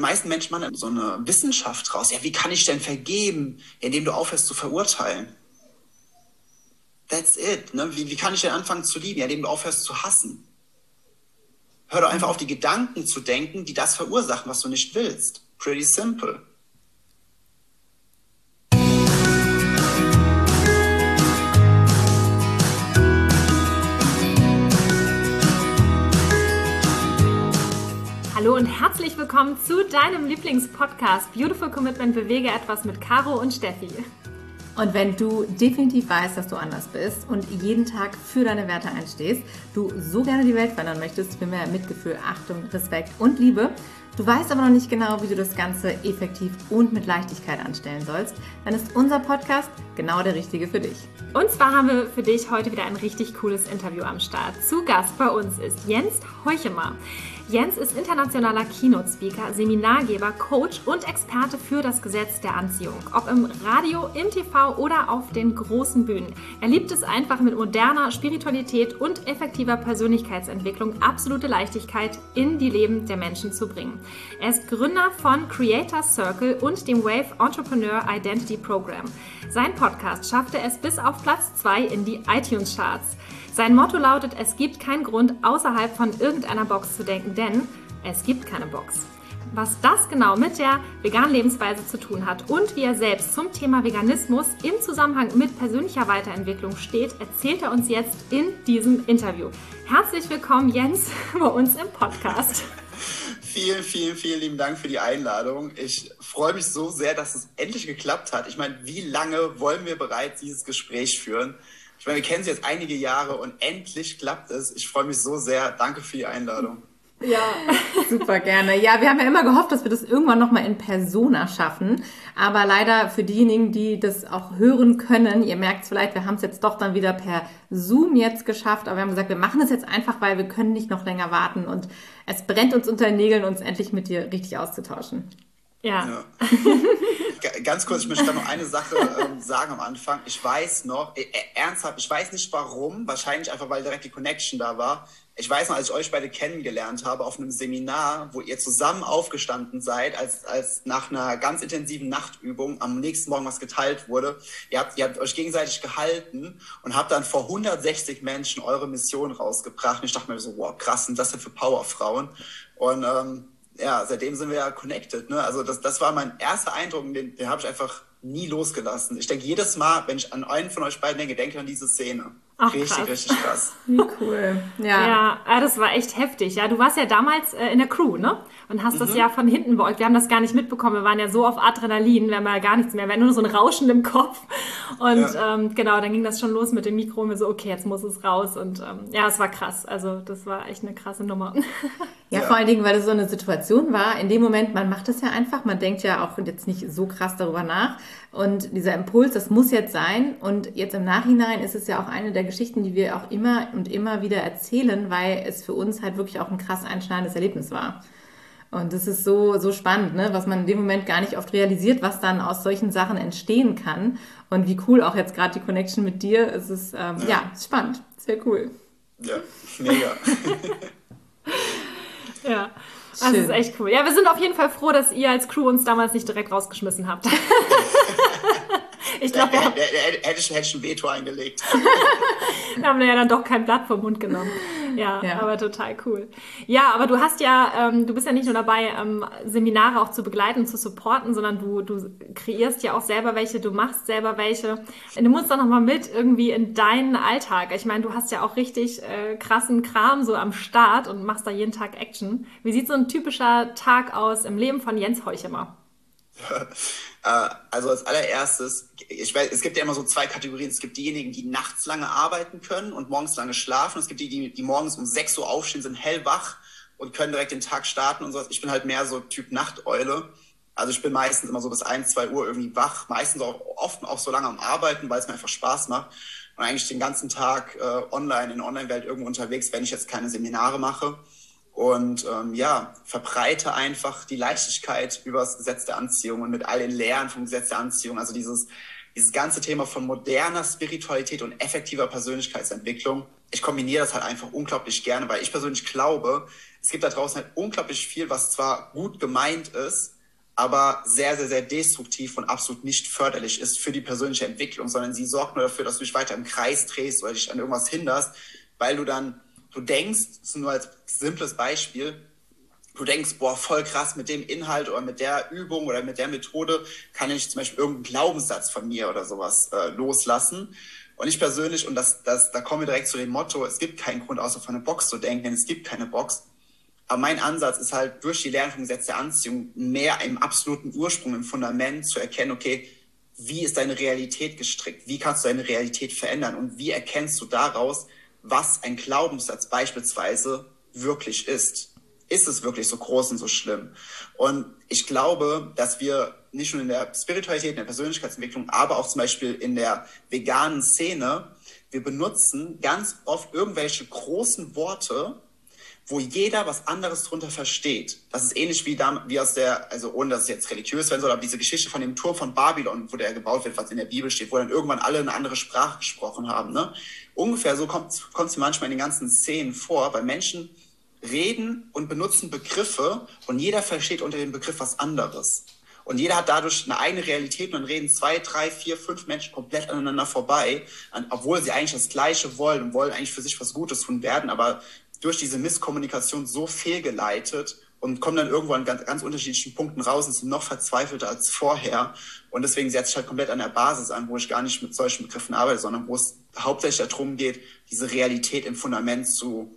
meisten Menschen machen so eine Wissenschaft raus. Ja, wie kann ich denn vergeben, indem du aufhörst zu verurteilen? That's it. Ne? Wie, wie kann ich denn anfangen zu lieben, indem du aufhörst zu hassen? Hör doch einfach auf die Gedanken zu denken, die das verursachen, was du nicht willst. Pretty simple. Hallo und herzlich willkommen zu deinem Lieblingspodcast Beautiful Commitment Bewege etwas mit Caro und Steffi. Und wenn du definitiv weißt, dass du anders bist und jeden Tag für deine Werte einstehst, du so gerne die Welt verändern möchtest für mehr Mitgefühl, Achtung, Respekt und Liebe, du weißt aber noch nicht genau, wie du das Ganze effektiv und mit Leichtigkeit anstellen sollst, dann ist unser Podcast genau der richtige für dich. Und zwar haben wir für dich heute wieder ein richtig cooles Interview am Start. Zu Gast bei uns ist Jens Heuchemer. Jens ist internationaler Keynote-Speaker, Seminargeber, Coach und Experte für das Gesetz der Anziehung. Ob im Radio, im TV oder auf den großen Bühnen. Er liebt es einfach mit moderner Spiritualität und effektiver Persönlichkeitsentwicklung absolute Leichtigkeit in die Leben der Menschen zu bringen. Er ist Gründer von Creator Circle und dem Wave Entrepreneur Identity Program. Sein Podcast schaffte es bis auf Platz 2 in die iTunes-Charts. Sein Motto lautet, es gibt keinen Grund, außerhalb von irgendeiner Box zu denken, denn es gibt keine Box. Was das genau mit der veganen Lebensweise zu tun hat und wie er selbst zum Thema Veganismus im Zusammenhang mit persönlicher Weiterentwicklung steht, erzählt er uns jetzt in diesem Interview. Herzlich willkommen, Jens, bei uns im Podcast. Vielen, vielen, vielen lieben Dank für die Einladung. Ich freue mich so sehr, dass es endlich geklappt hat. Ich meine, wie lange wollen wir bereits dieses Gespräch führen? Ich meine, wir kennen sie jetzt einige Jahre und endlich klappt es. Ich freue mich so sehr. Danke für die Einladung. Ja, super gerne. Ja, wir haben ja immer gehofft, dass wir das irgendwann nochmal in Persona schaffen. Aber leider für diejenigen, die das auch hören können, ihr merkt es vielleicht, wir haben es jetzt doch dann wieder per Zoom jetzt geschafft. Aber wir haben gesagt, wir machen es jetzt einfach, weil wir können nicht noch länger warten. Und es brennt uns unter den Nägeln, uns endlich mit dir richtig auszutauschen. Ja. ja. Ganz kurz, ich möchte noch eine Sache ähm, sagen am Anfang. Ich weiß noch, äh, ernsthaft, ich weiß nicht warum, wahrscheinlich einfach, weil direkt die Connection da war. Ich weiß noch, als ich euch beide kennengelernt habe auf einem Seminar, wo ihr zusammen aufgestanden seid, als, als nach einer ganz intensiven Nachtübung am nächsten Morgen was geteilt wurde. Ihr habt, ihr habt euch gegenseitig gehalten und habt dann vor 160 Menschen eure Mission rausgebracht. Und ich dachte mir so, wow, krass, und das denn für Powerfrauen? Und ähm, ja, seitdem sind wir ja connected. Ne? Also das, das war mein erster Eindruck, den, den habe ich einfach nie losgelassen. Ich denke jedes Mal, wenn ich an einen von euch beiden denke, denke ich an diese Szene. Ach, richtig, krass. richtig krass. Wie cool. Ja. ja, das war echt heftig. Ja, du warst ja damals äh, in der Crew, ne? Und hast mhm. das ja von hinten beäugt. Wir haben das gar nicht mitbekommen. Wir waren ja so auf Adrenalin, wir haben ja gar nichts mehr. Wir hatten nur so ein Rauschen im Kopf. Und ja. ähm, genau, dann ging das schon los mit dem Mikro und wir so, okay, jetzt muss es raus. Und ähm, ja, es war krass. Also das war echt eine krasse Nummer. Ja, ja, vor allen Dingen, weil es so eine Situation war. In dem Moment, man macht es ja einfach. Man denkt ja auch jetzt nicht so krass darüber nach. Und dieser Impuls, das muss jetzt sein. Und jetzt im Nachhinein ist es ja auch eine der Geschichten, die wir auch immer und immer wieder erzählen, weil es für uns halt wirklich auch ein krass einschneidendes Erlebnis war. Und das ist so, so spannend, ne? was man in dem Moment gar nicht oft realisiert, was dann aus solchen Sachen entstehen kann. Und wie cool auch jetzt gerade die Connection mit dir. Es ist, ähm, ja. ja, spannend. Sehr cool. Ja, mega. ja. Das ist echt cool. Ja, wir sind auf jeden Fall froh, dass ihr als Crew uns damals nicht direkt rausgeschmissen habt. ich glaube, wir haben... Hätte ich, hätte ich ein Veto eingelegt. da haben wir ja dann doch kein Blatt vom Mund genommen. Ja, ja, aber total cool. Ja, aber du hast ja, ähm, du bist ja nicht nur dabei, ähm, Seminare auch zu begleiten, zu supporten, sondern du, du kreierst ja auch selber welche, du machst selber welche. Du musst doch nochmal mit irgendwie in deinen Alltag. Ich meine, du hast ja auch richtig äh, krassen Kram so am Start und machst da jeden Tag Action. Wie sieht so ein typischer Tag aus im Leben von Jens Heuchemer? Äh, also als allererstes, ich weiß, es gibt ja immer so zwei Kategorien. Es gibt diejenigen, die nachts lange arbeiten können und morgens lange schlafen. Es gibt die, die, die morgens um 6 Uhr aufstehen, sind hellwach und können direkt den Tag starten und so. Ich bin halt mehr so Typ Nachteule. Also ich bin meistens immer so bis 1, 2 Uhr irgendwie wach, meistens auch oft auch so lange am Arbeiten, weil es mir einfach Spaß macht. Und eigentlich den ganzen Tag äh, online, in der Online-Welt irgendwo unterwegs, wenn ich jetzt keine Seminare mache und ähm, ja, verbreite einfach die Leichtigkeit über das Gesetz der Anziehung und mit all den Lehren vom Gesetz der Anziehung. Also dieses, dieses ganze Thema von moderner Spiritualität und effektiver Persönlichkeitsentwicklung ich kombiniere das halt einfach unglaublich gerne, weil ich persönlich glaube, es gibt da draußen halt unglaublich viel, was zwar gut gemeint ist, aber sehr, sehr, sehr destruktiv und absolut nicht förderlich ist für die persönliche Entwicklung, sondern sie sorgt nur dafür, dass du dich weiter im Kreis drehst oder dich an irgendwas hinderst, weil du dann, du denkst, das ist nur als simples Beispiel, du denkst, boah, voll krass, mit dem Inhalt oder mit der Übung oder mit der Methode kann ich zum Beispiel irgendeinen Glaubenssatz von mir oder sowas äh, loslassen. Und ich persönlich, und das, das, da kommen wir direkt zu dem Motto, es gibt keinen Grund, außer von einer Box zu denken, denn es gibt keine Box. Aber mein Ansatz ist halt, durch die Lernung Gesetz der Anziehung mehr im absoluten Ursprung, im Fundament zu erkennen, okay, wie ist deine Realität gestrickt? Wie kannst du deine Realität verändern? Und wie erkennst du daraus, was ein Glaubenssatz beispielsweise wirklich ist? Ist es wirklich so groß und so schlimm? Und ich glaube, dass wir nicht nur in der Spiritualität, in der Persönlichkeitsentwicklung, aber auch zum Beispiel in der veganen Szene, wir benutzen ganz oft irgendwelche großen Worte, wo jeder was anderes drunter versteht. Das ist ähnlich wie, wie aus der, also ohne dass es jetzt religiös werden soll, aber diese Geschichte von dem Turm von Babylon, wo der gebaut wird, was in der Bibel steht, wo dann irgendwann alle eine andere Sprache gesprochen haben. Ne? Ungefähr so kommt es manchmal in den ganzen Szenen vor, weil Menschen reden und benutzen Begriffe und jeder versteht unter dem Begriff was anderes. Und jeder hat dadurch eine eigene Realität und dann reden zwei, drei, vier, fünf Menschen komplett aneinander vorbei, obwohl sie eigentlich das Gleiche wollen und wollen eigentlich für sich was Gutes tun werden, aber durch diese Misskommunikation so fehlgeleitet und kommen dann irgendwo an ganz, ganz unterschiedlichen Punkten raus und sind noch verzweifelter als vorher. Und deswegen setze ich halt komplett an der Basis an, wo ich gar nicht mit solchen Begriffen arbeite, sondern wo es hauptsächlich darum geht, diese Realität im Fundament zu,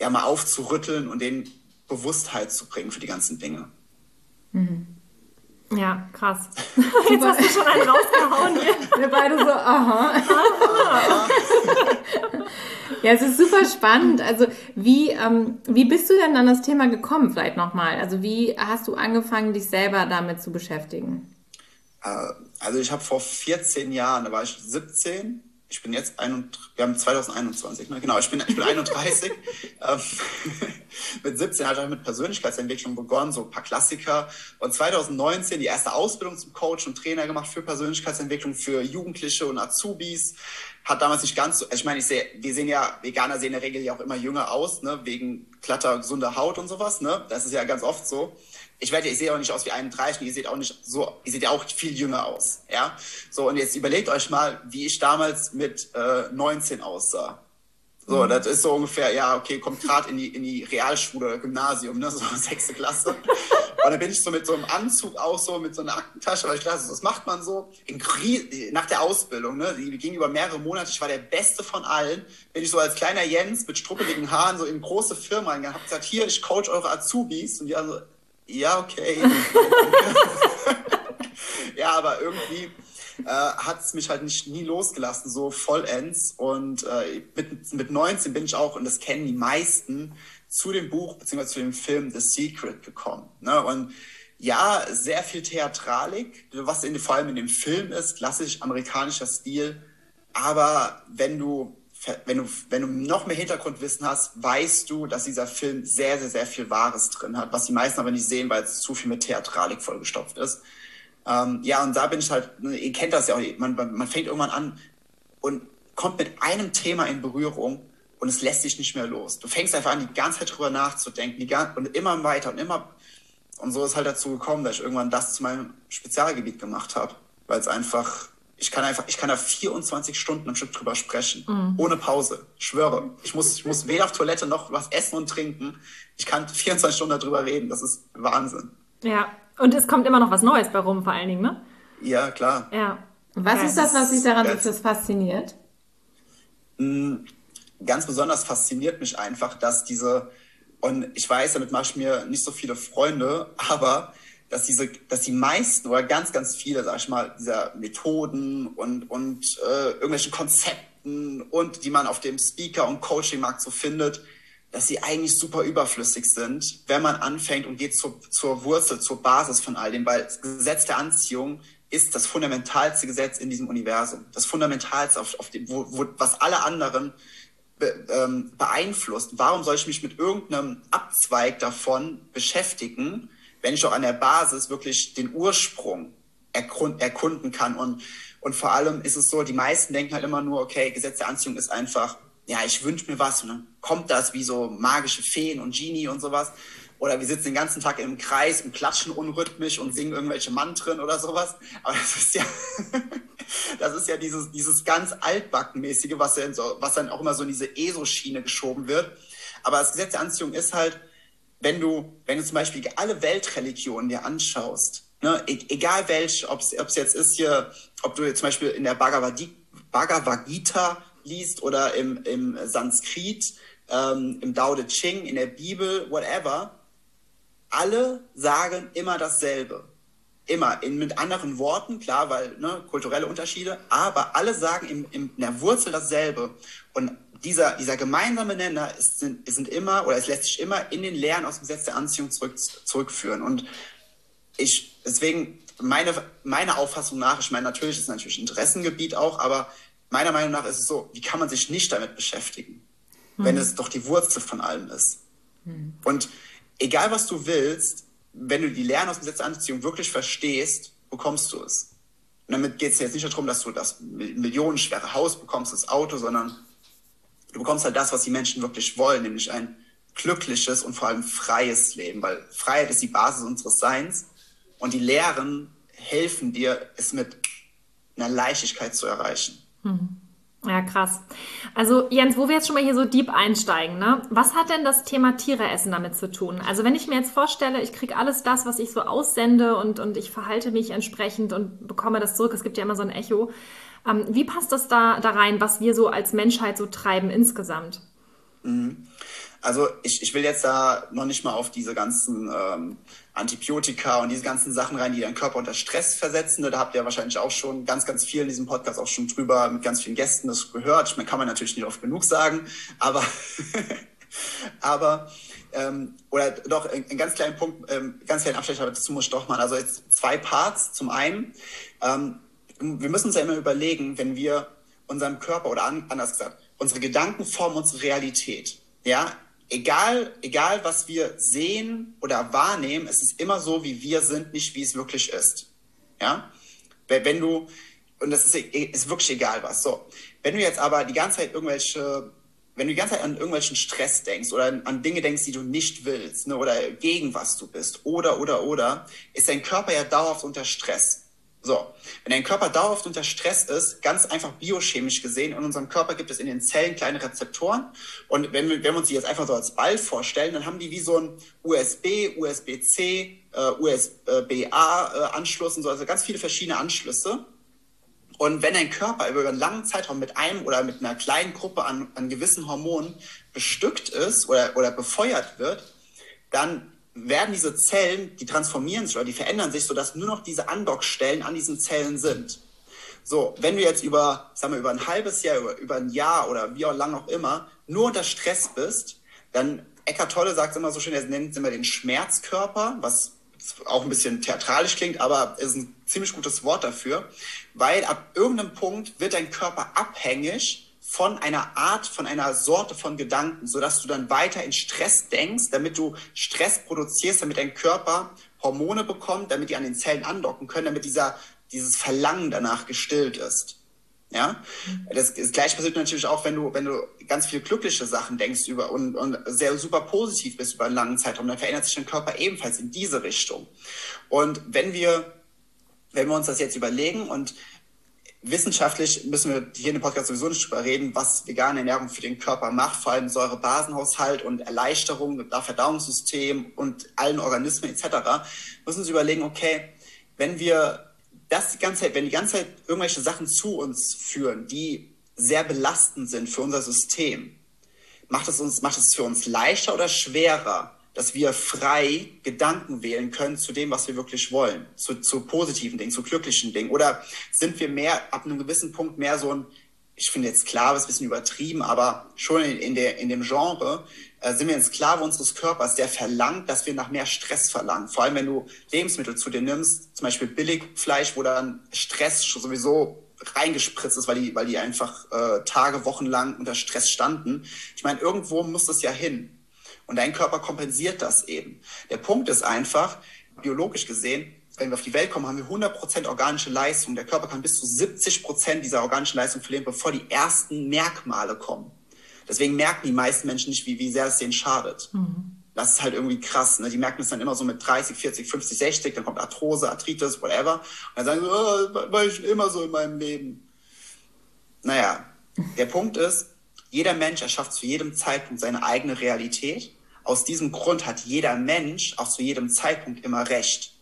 ja, mal aufzurütteln und den Bewusstheit zu bringen für die ganzen Dinge. Mhm. Ja, krass. Jetzt hast du schon einen rausgehauen hier. Wir beide so, aha. aha. Ja, es ist super spannend. Also wie, ähm, wie bist du denn an das Thema gekommen, vielleicht nochmal? Also wie hast du angefangen, dich selber damit zu beschäftigen? Äh, also ich habe vor 14 Jahren, da war ich 17, ich bin jetzt, ein, wir haben 2021, ne? genau, ich bin, ich bin 31. ähm, mit 17 hatte ich mit Persönlichkeitsentwicklung begonnen, so ein paar Klassiker. Und 2019 die erste Ausbildung zum Coach und Trainer gemacht für Persönlichkeitsentwicklung für Jugendliche und Azubis hat damals nicht ganz so, also ich meine, ich sehe, wir sehen ja, Veganer sehen in der Regel ja auch immer jünger aus, ne, wegen glatter, gesunder Haut und sowas, ne, das ist ja ganz oft so. Ich werde, ich sehe auch nicht aus wie 31, ihr seht auch nicht so, ihr seht ja auch viel jünger aus, ja. So, und jetzt überlegt euch mal, wie ich damals mit äh, 19 aussah. So, mhm. das ist so ungefähr, ja, okay, kommt gerade in die, in die Realschule oder Gymnasium, ne, so sechste Klasse. Und dann bin ich so mit so einem Anzug auch so, mit so einer Aktentasche, weil ich dachte, das macht man so in nach der Ausbildung, ne, die ging über mehrere Monate, ich war der Beste von allen, bin ich so als kleiner Jens mit struppeligen Haaren so in große Firmen reingegangen, hab gesagt, hier, ich coach eure Azubis und die haben so, ja, okay. ja, aber irgendwie, äh, hat es mich halt nicht nie losgelassen, so vollends. Und äh, mit, mit 19 bin ich auch, und das kennen die meisten, zu dem Buch bzw. zu dem Film The Secret gekommen. Ne? Und ja, sehr viel Theatralik, was in, vor allem in dem Film ist, klassisch amerikanischer Stil. Aber wenn du, wenn du, wenn du noch mehr Hintergrundwissen hast, weißt du, dass dieser Film sehr, sehr, sehr viel Wahres drin hat, was die meisten aber nicht sehen, weil es zu viel mit Theatralik vollgestopft ist. Ähm, ja, und da bin ich halt, ne, ihr kennt das ja auch, man, man fängt irgendwann an und kommt mit einem Thema in Berührung und es lässt sich nicht mehr los. Du fängst einfach an, die ganze Zeit drüber nachzudenken die ganze, und immer weiter und immer. Und so ist halt dazu gekommen, dass ich irgendwann das zu meinem Spezialgebiet gemacht habe, weil es einfach, ich kann einfach, ich kann da 24 Stunden am Stück drüber sprechen, mhm. ohne Pause. Ich schwöre, ich muss, ich muss weder auf Toilette noch was essen und trinken. Ich kann 24 Stunden darüber reden. Das ist Wahnsinn. Ja, und es kommt immer noch was Neues bei rum, vor allen Dingen, ne? Ja, klar. Ja. Was ja, ist das, was dich daran so fasziniert? Hm, ganz besonders fasziniert mich einfach, dass diese, und ich weiß, damit mache ich mir nicht so viele Freunde, aber dass diese, dass die meisten oder ganz, ganz viele, sag ich mal, dieser Methoden und, und äh, irgendwelchen Konzepten und die man auf dem Speaker- und Coaching-Markt so findet, dass sie eigentlich super überflüssig sind, wenn man anfängt und geht zur, zur Wurzel, zur Basis von all dem, weil das Gesetz der Anziehung ist das fundamentalste Gesetz in diesem Universum. Das fundamentalste, auf, auf dem, wo, wo, was alle anderen be, ähm, beeinflusst. Warum soll ich mich mit irgendeinem Abzweig davon beschäftigen, wenn ich auch an der Basis wirklich den Ursprung erkunden kann? Und, und vor allem ist es so, die meisten denken halt immer nur, okay, Gesetz der Anziehung ist einfach ja, ich wünsche mir was und dann kommt das wie so magische Feen und Genie und sowas. Oder wir sitzen den ganzen Tag im Kreis und klatschen unrhythmisch und singen irgendwelche Mantren oder sowas. Aber das ist ja, das ist ja dieses, dieses ganz altbackenmäßige, was, ja so, was dann auch immer so in diese ESO-Schiene geschoben wird. Aber das Gesetz der Anziehung ist halt, wenn du, wenn du zum Beispiel alle Weltreligionen dir anschaust, ne, e egal welche, ob es jetzt ist hier, ob du jetzt zum Beispiel in der Bhagavad, Bhagavad Gita liest oder im, im Sanskrit, ähm, im Dao De Ching, in der Bibel, whatever, alle sagen immer dasselbe. Immer in, mit anderen Worten, klar, weil ne, kulturelle Unterschiede, aber alle sagen im, im, in der Wurzel dasselbe. Und dieser, dieser gemeinsame Nenner ist, sind, sind immer, oder es lässt sich immer in den Lehren aus dem Gesetz der Anziehung zurück, zurückführen. Und ich, deswegen, meine, meine Auffassung nach, ich meine, natürlich ist es natürlich Interessengebiet auch, aber meiner Meinung nach ist es so, wie kann man sich nicht damit beschäftigen, hm. wenn es doch die Wurzel von allem ist. Hm. Und egal was du willst, wenn du die Lehren aus dem Gesetz der Anziehung wirklich verstehst, bekommst du es. Und damit geht es jetzt nicht darum, dass du das millionenschwere Haus bekommst, das Auto, sondern du bekommst halt das, was die Menschen wirklich wollen, nämlich ein glückliches und vor allem freies Leben, weil Freiheit ist die Basis unseres Seins und die Lehren helfen dir, es mit einer Leichtigkeit zu erreichen. Mhm. Ja, krass. Also Jens, wo wir jetzt schon mal hier so deep einsteigen, ne? Was hat denn das Thema Tiere essen damit zu tun? Also wenn ich mir jetzt vorstelle, ich kriege alles das, was ich so aussende und, und ich verhalte mich entsprechend und bekomme das zurück, es gibt ja immer so ein Echo. Ähm, wie passt das da, da rein, was wir so als Menschheit so treiben insgesamt? Mhm. Also ich, ich will jetzt da noch nicht mal auf diese ganzen ähm, Antibiotika und diese ganzen Sachen rein, die deinen Körper unter Stress versetzen. Da habt ihr wahrscheinlich auch schon ganz, ganz viel in diesem Podcast auch schon drüber mit ganz vielen Gästen das gehört. Meine, kann man natürlich nicht oft genug sagen, aber, aber ähm, oder doch einen ganz kleinen Punkt, ähm, ganz kleinen Abstecher dazu muss ich doch mal. Also jetzt zwei Parts. Zum einen, ähm, wir müssen uns ja immer überlegen, wenn wir unserem Körper oder an, anders gesagt, unsere Gedanken formen unsere Realität. Ja, egal, egal was wir sehen oder wahrnehmen, es ist immer so, wie wir sind, nicht wie es wirklich ist. Ja? Wenn du, und das ist, ist wirklich egal was. So. Wenn du jetzt aber die ganze Zeit irgendwelche, wenn du die ganze Zeit an irgendwelchen Stress denkst oder an, Dinge denkst, die du nicht willst, ne, oder gegen was du bist, oder, oder, oder, ist dein Körper ja dauerhaft unter Stress. So, wenn dein Körper dauerhaft unter Stress ist, ganz einfach biochemisch gesehen, in unserem Körper gibt es in den Zellen kleine Rezeptoren. Und wenn wir, wenn wir uns die jetzt einfach so als Ball vorstellen, dann haben die wie so ein USB, USB-C, äh, USB-A-Anschluss und so, also ganz viele verschiedene Anschlüsse. Und wenn dein Körper über einen langen Zeitraum mit einem oder mit einer kleinen Gruppe an, an gewissen Hormonen bestückt ist oder, oder befeuert wird, dann werden diese Zellen, die transformieren sich oder die verändern sich, sodass nur noch diese Andockstellen an diesen Zellen sind. So, wenn du jetzt über, sagen wir, über ein halbes Jahr, über, über ein Jahr oder wie auch lang auch immer, nur unter Stress bist, dann Eckart Tolle sagt immer so schön, er nennt es immer den Schmerzkörper, was auch ein bisschen theatralisch klingt, aber ist ein ziemlich gutes Wort dafür, weil ab irgendeinem Punkt wird dein Körper abhängig von einer Art, von einer Sorte von Gedanken, sodass du dann weiter in Stress denkst, damit du Stress produzierst, damit dein Körper Hormone bekommt, damit die an den Zellen andocken können, damit dieser, dieses Verlangen danach gestillt ist. Ja, das, das gleiche passiert natürlich auch, wenn du, wenn du ganz viel glückliche Sachen denkst über und, und sehr super positiv bist über einen langen Zeitraum, dann verändert sich dein Körper ebenfalls in diese Richtung. Und wenn wir, wenn wir uns das jetzt überlegen und wissenschaftlich müssen wir hier in dem Podcast sowieso nicht drüber reden, was vegane Ernährung für den Körper macht, vor allem Säurebasenhaushalt und Erleichterung mit Verdauungssystem und allen Organismen etc. Müssen uns überlegen, okay, wenn wir das die ganze Zeit, wenn die ganze Zeit irgendwelche Sachen zu uns führen, die sehr belastend sind für unser System, macht es uns, macht es für uns leichter oder schwerer, dass wir frei Gedanken wählen können zu dem, was wir wirklich wollen, zu, zu positiven Dingen, zu glücklichen Dingen? Oder sind wir mehr ab einem gewissen Punkt mehr so ein, ich finde jetzt Sklave ist ein bisschen übertrieben, aber schon in, in, der, in dem Genre äh, sind wir ein Sklave unseres Körpers, der verlangt, dass wir nach mehr Stress verlangen. Vor allem, wenn du Lebensmittel zu dir nimmst, zum Beispiel Billigfleisch, wo dann Stress sowieso reingespritzt ist, weil die, weil die einfach äh, Tage, Wochen lang unter Stress standen. Ich meine, irgendwo muss das ja hin. Und dein Körper kompensiert das eben. Der Punkt ist einfach, biologisch gesehen, wenn wir auf die Welt kommen, haben wir 100% organische Leistung. Der Körper kann bis zu 70% dieser organischen Leistung verlieren, bevor die ersten Merkmale kommen. Deswegen merken die meisten Menschen nicht, wie, wie sehr es denen schadet. Mhm. Das ist halt irgendwie krass. Ne? Die merken es dann immer so mit 30, 40, 50, 60, dann kommt Arthrose, Arthritis, whatever. Und dann sagen sie, oh, war ich schon immer so in meinem Leben. Naja, der Punkt ist, jeder Mensch erschafft zu jedem Zeitpunkt seine eigene Realität. Aus diesem Grund hat jeder Mensch auch zu jedem Zeitpunkt immer Recht.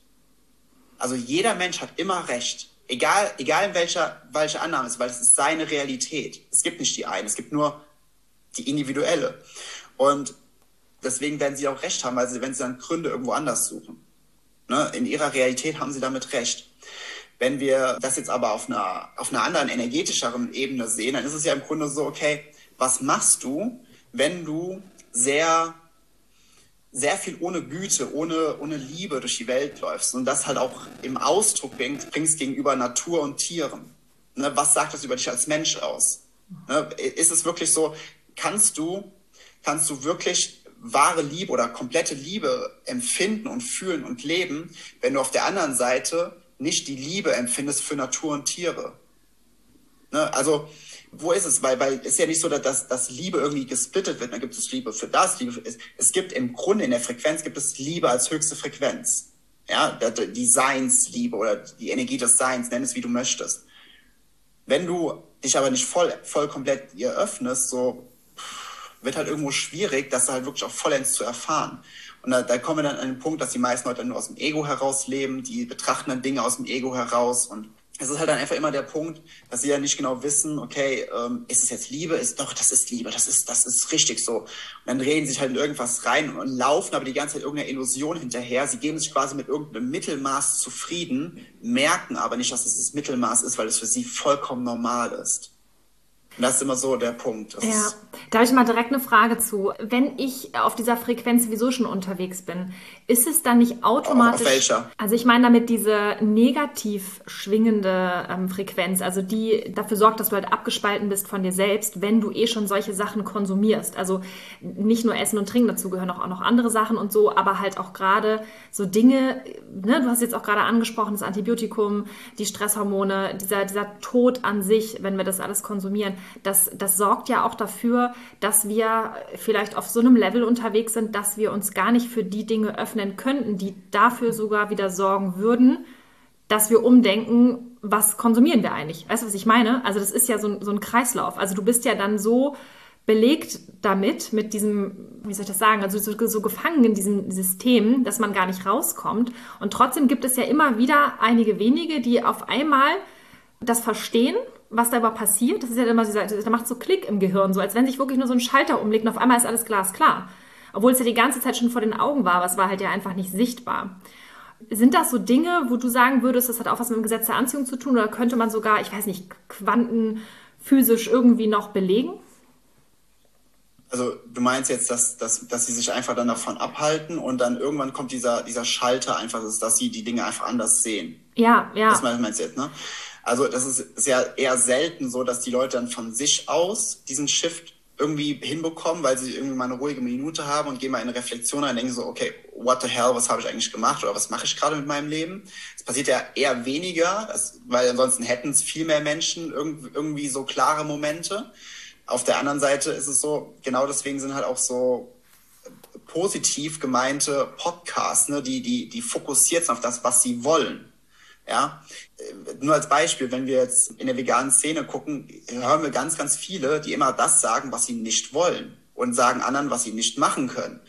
Also jeder Mensch hat immer Recht. Egal, egal in welcher, welcher Annahme ist, weil es ist seine Realität. Es gibt nicht die eine, es gibt nur die individuelle. Und deswegen werden sie auch recht haben, weil sie, wenn sie dann Gründe irgendwo anders suchen. Ne? In ihrer Realität haben sie damit recht. Wenn wir das jetzt aber auf einer, auf einer anderen, energetischeren Ebene sehen, dann ist es ja im Grunde so, okay, was machst du, wenn du sehr, sehr viel ohne Güte, ohne, ohne Liebe durch die Welt läufst und das halt auch im Ausdruck bringst, gegenüber Natur und Tieren? Ne? Was sagt das über dich als Mensch aus? Ne? Ist es wirklich so, kannst du, kannst du wirklich wahre Liebe oder komplette Liebe empfinden und fühlen und leben, wenn du auf der anderen Seite nicht die Liebe empfindest für Natur und Tiere. Ne? Also, wo ist es? Weil, weil es ist ja nicht so, dass, dass Liebe irgendwie gesplittet wird. Da gibt es Liebe für das, Liebe für, es, gibt im Grunde in der Frequenz gibt es Liebe als höchste Frequenz. Ja, die Seinsliebe oder die Energie des Seins, nenn es wie du möchtest. Wenn du dich aber nicht voll, voll komplett ihr öffnest, so wird halt irgendwo schwierig, das halt wirklich auch vollends zu erfahren. Und da, da kommen wir dann an den Punkt, dass die meisten Leute nur aus dem Ego heraus leben, die betrachten dann Dinge aus dem Ego heraus und es ist halt dann einfach immer der Punkt, dass sie ja nicht genau wissen, okay, ähm, ist es jetzt Liebe? Ist doch, das ist Liebe, das ist, das ist richtig so. Und dann reden sie sich halt in irgendwas rein und laufen aber die ganze Zeit irgendeiner Illusion hinterher. Sie geben sich quasi mit irgendeinem Mittelmaß zufrieden, merken aber nicht, dass es das Mittelmaß ist, weil es für sie vollkommen normal ist. Das ist immer so der Punkt. Das ja, da habe ich mal direkt eine Frage zu. Wenn ich auf dieser Frequenz sowieso schon unterwegs bin, ist es dann nicht automatisch. Auf welcher? Also ich meine damit diese negativ schwingende ähm, Frequenz, also die dafür sorgt, dass du halt abgespalten bist von dir selbst, wenn du eh schon solche Sachen konsumierst. Also nicht nur Essen und Trinken, dazu gehören auch, auch noch andere Sachen und so, aber halt auch gerade so Dinge, ne, du hast jetzt auch gerade angesprochen, das Antibiotikum, die Stresshormone, dieser, dieser Tod an sich, wenn wir das alles konsumieren das, das sorgt ja auch dafür, dass wir vielleicht auf so einem Level unterwegs sind, dass wir uns gar nicht für die Dinge öffnen könnten, die dafür sogar wieder sorgen würden, dass wir umdenken, was konsumieren wir eigentlich? Weißt du, was ich meine? Also das ist ja so, so ein Kreislauf. Also du bist ja dann so belegt damit, mit diesem, wie soll ich das sagen, also so, so, gefangen in diesem System, dass man gar nicht rauskommt. Und trotzdem gibt es ja immer wieder einige wenige, die auf einmal das verstehen was da überhaupt passiert. Das ist ja immer dieser, da macht so Klick im Gehirn, so als wenn sich wirklich nur so ein Schalter umlegt und auf einmal ist alles glasklar. Obwohl es ja die ganze Zeit schon vor den Augen war, aber es war halt ja einfach nicht sichtbar. Sind das so Dinge, wo du sagen würdest, das hat auch was mit dem Gesetz der Anziehung zu tun oder könnte man sogar, ich weiß nicht, quantenphysisch irgendwie noch belegen? Also du meinst jetzt, dass, dass, dass sie sich einfach dann davon abhalten und dann irgendwann kommt dieser, dieser Schalter einfach, dass sie die Dinge einfach anders sehen. Ja, ja. Das meinst du jetzt, ne? Also das ist sehr eher selten so, dass die Leute dann von sich aus diesen Shift irgendwie hinbekommen, weil sie irgendwie mal eine ruhige Minute haben und gehen mal in eine Reflexion und denken so, okay, what the hell, was habe ich eigentlich gemacht oder was mache ich gerade mit meinem Leben? Das passiert ja eher weniger, das, weil ansonsten hätten es viel mehr Menschen irgendwie, so klare Momente. Auf der anderen Seite ist es so, genau deswegen sind halt auch so positiv gemeinte Podcasts, ne, die, die, die fokussiert sind auf das, was sie wollen. Ja, nur als Beispiel, wenn wir jetzt in der veganen Szene gucken, hören wir ganz, ganz viele, die immer das sagen, was sie nicht wollen und sagen anderen, was sie nicht machen können.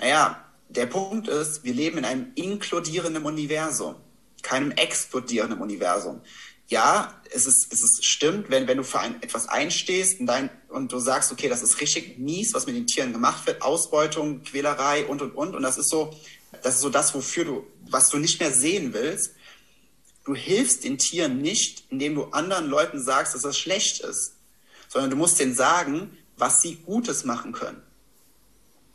Naja, der Punkt ist, wir leben in einem inkludierenden Universum, keinem explodierenden Universum. Ja, es ist, es ist stimmt, wenn, wenn du für ein, etwas einstehst und, dein, und du sagst, okay, das ist richtig mies, was mit den Tieren gemacht wird, Ausbeutung, Quälerei und, und, und. Und das ist so, das ist so das, wofür du, was du nicht mehr sehen willst du hilfst den Tieren nicht, indem du anderen Leuten sagst, dass das schlecht ist, sondern du musst denen sagen, was sie Gutes machen können.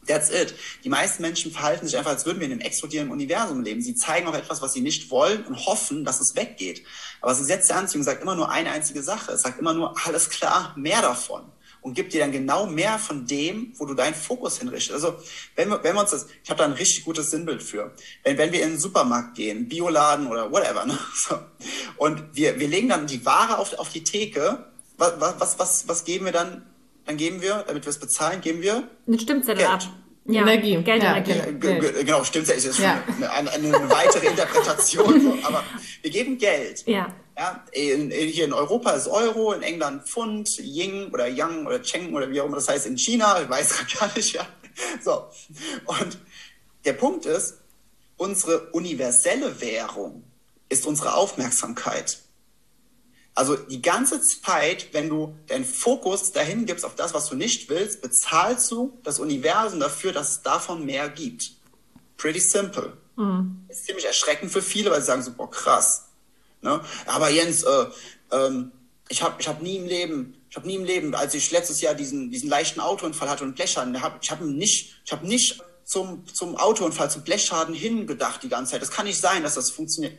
That's it. Die meisten Menschen verhalten sich einfach, als würden wir in einem explodierenden Universum leben. Sie zeigen auch etwas, was sie nicht wollen und hoffen, dass es weggeht. Aber das Gesetz der Anziehung sagt immer nur eine einzige Sache. Es sagt immer nur, alles klar, mehr davon und gibt dir dann genau mehr von dem, wo du deinen Fokus hinrichtest. Also wenn wir, wenn wir uns das, ich habe da ein richtig gutes Sinnbild für. Wenn, wenn wir in den Supermarkt gehen, Bioladen oder whatever, ne? so, und wir, wir legen dann die Ware auf, auf die Theke, was, was, was, was geben wir dann dann geben wir, damit wir es bezahlen, geben wir einen Stimmzettel Geld. ab. Ja, Energie. Geld, Ja, Energie. genau. Stimmt, das ist Ja. eine, eine, eine weitere Interpretation, so, aber wir geben Geld. Ja. Ja, in, in, hier in Europa ist Euro, in England Pfund, Ying oder Yang oder Cheng oder wie auch immer das heißt in China, ich weiß gar nicht, ja. So. Und der Punkt ist, unsere universelle Währung ist unsere Aufmerksamkeit. Also die ganze Zeit, wenn du deinen Fokus dahin gibst auf das, was du nicht willst, bezahlst du das Universum dafür, dass es davon mehr gibt. Pretty simple. Ist ziemlich erschreckend für viele, weil sie sagen so, boah, krass. Ne? Aber Jens, äh, ähm, ich habe ich hab nie im Leben, ich habe nie im Leben, als ich letztes Jahr diesen, diesen leichten Autounfall hatte und Blechschaden, hab, ich habe nicht, ich habe nicht zum, zum Autounfall, zum Blechschaden hingedacht die ganze Zeit. Das kann nicht sein, dass das funktioniert.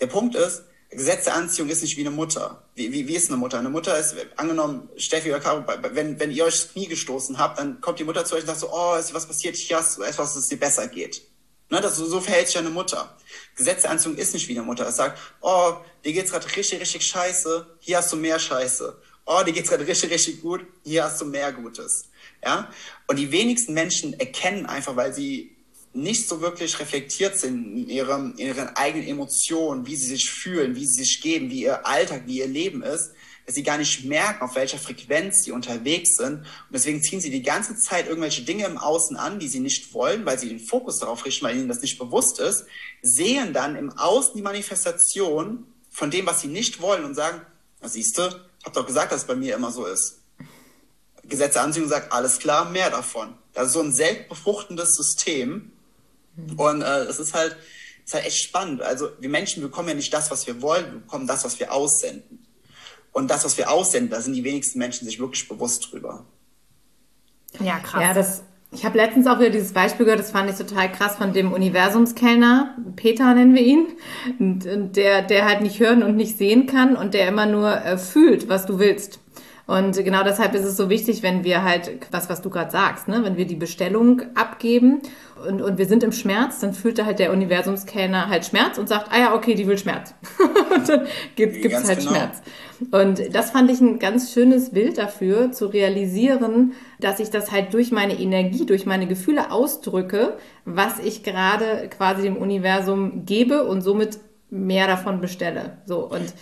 Der Punkt ist, Gesetz der Anziehung ist nicht wie eine Mutter. Wie, wie, wie ist eine Mutter? Eine Mutter ist, angenommen, Steffi oder Caro, wenn, wenn ihr euch das Knie gestoßen habt, dann kommt die Mutter zu euch und sagt so, oh, ist was passiert? Hier hast du etwas, dass es dir besser geht. Ne, das, so, so verhält sich eine Mutter. Gesetz der Anziehung ist nicht wie eine Mutter. Es sagt, oh, dir geht's gerade richtig, richtig scheiße, hier hast du mehr Scheiße. Oh, dir geht's gerade richtig, richtig gut, hier hast du mehr Gutes. Ja? Und die wenigsten Menschen erkennen einfach, weil sie nicht so wirklich reflektiert sind in, ihrem, in ihren eigenen Emotionen, wie sie sich fühlen, wie sie sich geben, wie ihr Alltag, wie ihr Leben ist, dass sie gar nicht merken, auf welcher Frequenz sie unterwegs sind. Und deswegen ziehen sie die ganze Zeit irgendwelche Dinge im Außen an, die sie nicht wollen, weil sie den Fokus darauf richten, weil ihnen das nicht bewusst ist, sehen dann im Außen die Manifestation von dem, was sie nicht wollen und sagen, siehst du, hab doch gesagt, dass es bei mir immer so ist. Gesetz Anziehung sagt, alles klar, mehr davon. Das ist so ein selbstbefruchtendes System. Und äh, es ist halt, es ist halt echt spannend. Also wir Menschen bekommen ja nicht das, was wir wollen, wir bekommen das, was wir aussenden. Und das, was wir aussenden, da sind die wenigsten Menschen sich wirklich bewusst drüber. Ja, krass. Ja, das, ich habe letztens auch wieder dieses Beispiel gehört, das fand ich total krass von dem Universumskellner, Peter nennen wir ihn, und, und der, der halt nicht hören und nicht sehen kann und der immer nur äh, fühlt, was du willst. Und genau deshalb ist es so wichtig, wenn wir halt, was, was du gerade sagst, ne, wenn wir die Bestellung abgeben und, und wir sind im Schmerz, dann fühlt da halt der Universumskellner halt Schmerz und sagt, ah ja, okay, die will Schmerz. und dann gibt, Ganz halt genau. Schmerz. Und das fand ich ein ganz schönes Bild dafür, zu realisieren, dass ich das halt durch meine Energie, durch meine Gefühle ausdrücke, was ich gerade quasi dem Universum gebe und somit mehr davon bestelle. So, und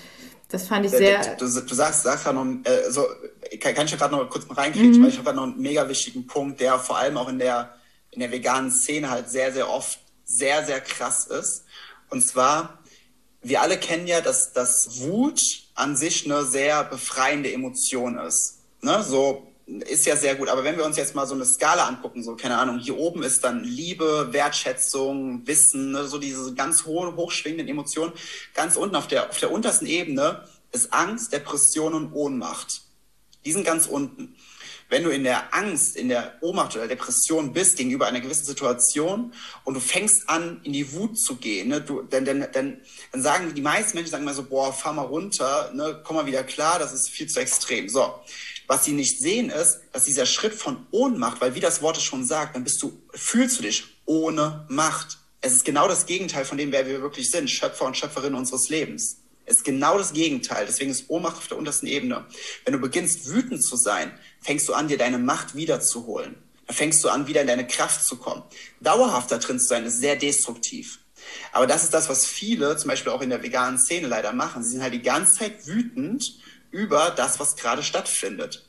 das fand ich sehr. Du, du, du sagst, sagst gerade noch, äh, so, kann, kann ich ja gerade noch kurz mal reinkriegen, weil ich habe gerade noch einen mega wichtigen Punkt, der vor allem auch in der, in der veganen Szene halt sehr, sehr oft sehr, sehr krass ist. Und zwar, wir alle kennen ja, dass, dass Wut an sich eine sehr befreiende Emotion ist. Ne? So ist ja sehr gut. Aber wenn wir uns jetzt mal so eine Skala angucken, so keine Ahnung, hier oben ist dann Liebe, Wertschätzung, Wissen, ne? so diese ganz hohen, hochschwingenden Emotionen. Ganz unten auf der, auf der untersten Ebene ist Angst, Depression und Ohnmacht. Die sind ganz unten. Wenn du in der Angst, in der Ohnmacht oder Depression bist gegenüber einer gewissen Situation und du fängst an, in die Wut zu gehen, ne, du, dann, dann, dann, dann sagen die meisten Menschen sagen immer so, boah, fahr mal runter, ne, komm mal wieder klar, das ist viel zu extrem. So. Was sie nicht sehen ist, dass dieser Schritt von Ohnmacht, weil wie das Wort es schon sagt, dann bist du, fühlst du dich ohne Macht. Es ist genau das Gegenteil von dem, wer wir wirklich sind, Schöpfer und Schöpferin unseres Lebens. Ist genau das Gegenteil. Deswegen ist Ohnmacht auf der untersten Ebene. Wenn du beginnst, wütend zu sein, fängst du an, dir deine Macht wiederzuholen. Dann fängst du an, wieder in deine Kraft zu kommen. Dauerhaft da drin zu sein, ist sehr destruktiv. Aber das ist das, was viele, zum Beispiel auch in der veganen Szene leider machen. Sie sind halt die ganze Zeit wütend über das, was gerade stattfindet.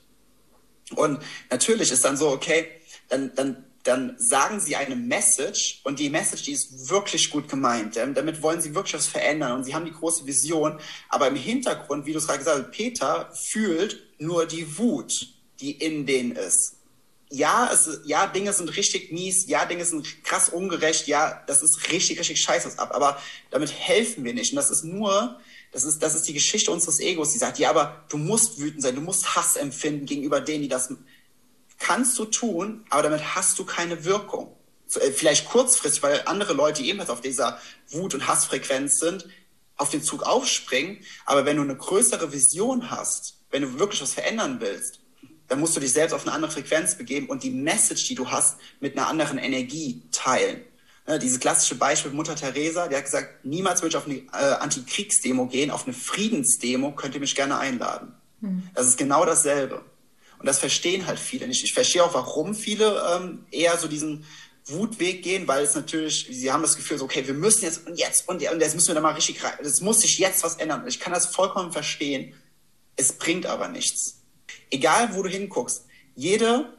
Und natürlich ist dann so, okay, dann, dann, dann sagen sie eine Message und die Message, die ist wirklich gut gemeint. Ähm, Damit wollen sie wirklich was verändern und sie haben die große Vision. Aber im Hintergrund, wie du es gerade gesagt hast, Peter fühlt nur die Wut, die in denen ist. Ja, es, ja, Dinge sind richtig mies, ja, Dinge sind krass ungerecht, ja, das ist richtig, richtig scheiße was ab, aber damit helfen wir nicht. Und das ist nur, das ist, das ist die Geschichte unseres Egos, die sagt, ja, aber du musst wütend sein, du musst Hass empfinden gegenüber denen, die das kannst du tun, aber damit hast du keine Wirkung. So, äh, Vielleicht kurzfristig, weil andere Leute, ebenfalls auf dieser Wut- und Hassfrequenz sind, auf den Zug aufspringen. Aber wenn du eine größere Vision hast, wenn du wirklich was verändern willst, dann musst du dich selbst auf eine andere Frequenz begeben und die Message, die du hast, mit einer anderen Energie teilen. Ne, dieses klassische Beispiel Mutter Teresa, die hat gesagt, niemals würde ich auf eine äh, Antikriegsdemo gehen, auf eine Friedensdemo könnt ihr mich gerne einladen. Das ist genau dasselbe. Und das verstehen halt viele nicht. Ich verstehe auch, warum viele ähm, eher so diesen Wutweg gehen, weil es natürlich, sie haben das Gefühl, so, okay, wir müssen jetzt und jetzt und, und jetzt müssen wir da mal richtig rein. Es muss sich jetzt was ändern. Ich kann das vollkommen verstehen. Es bringt aber nichts. Egal, wo du hinguckst, jede,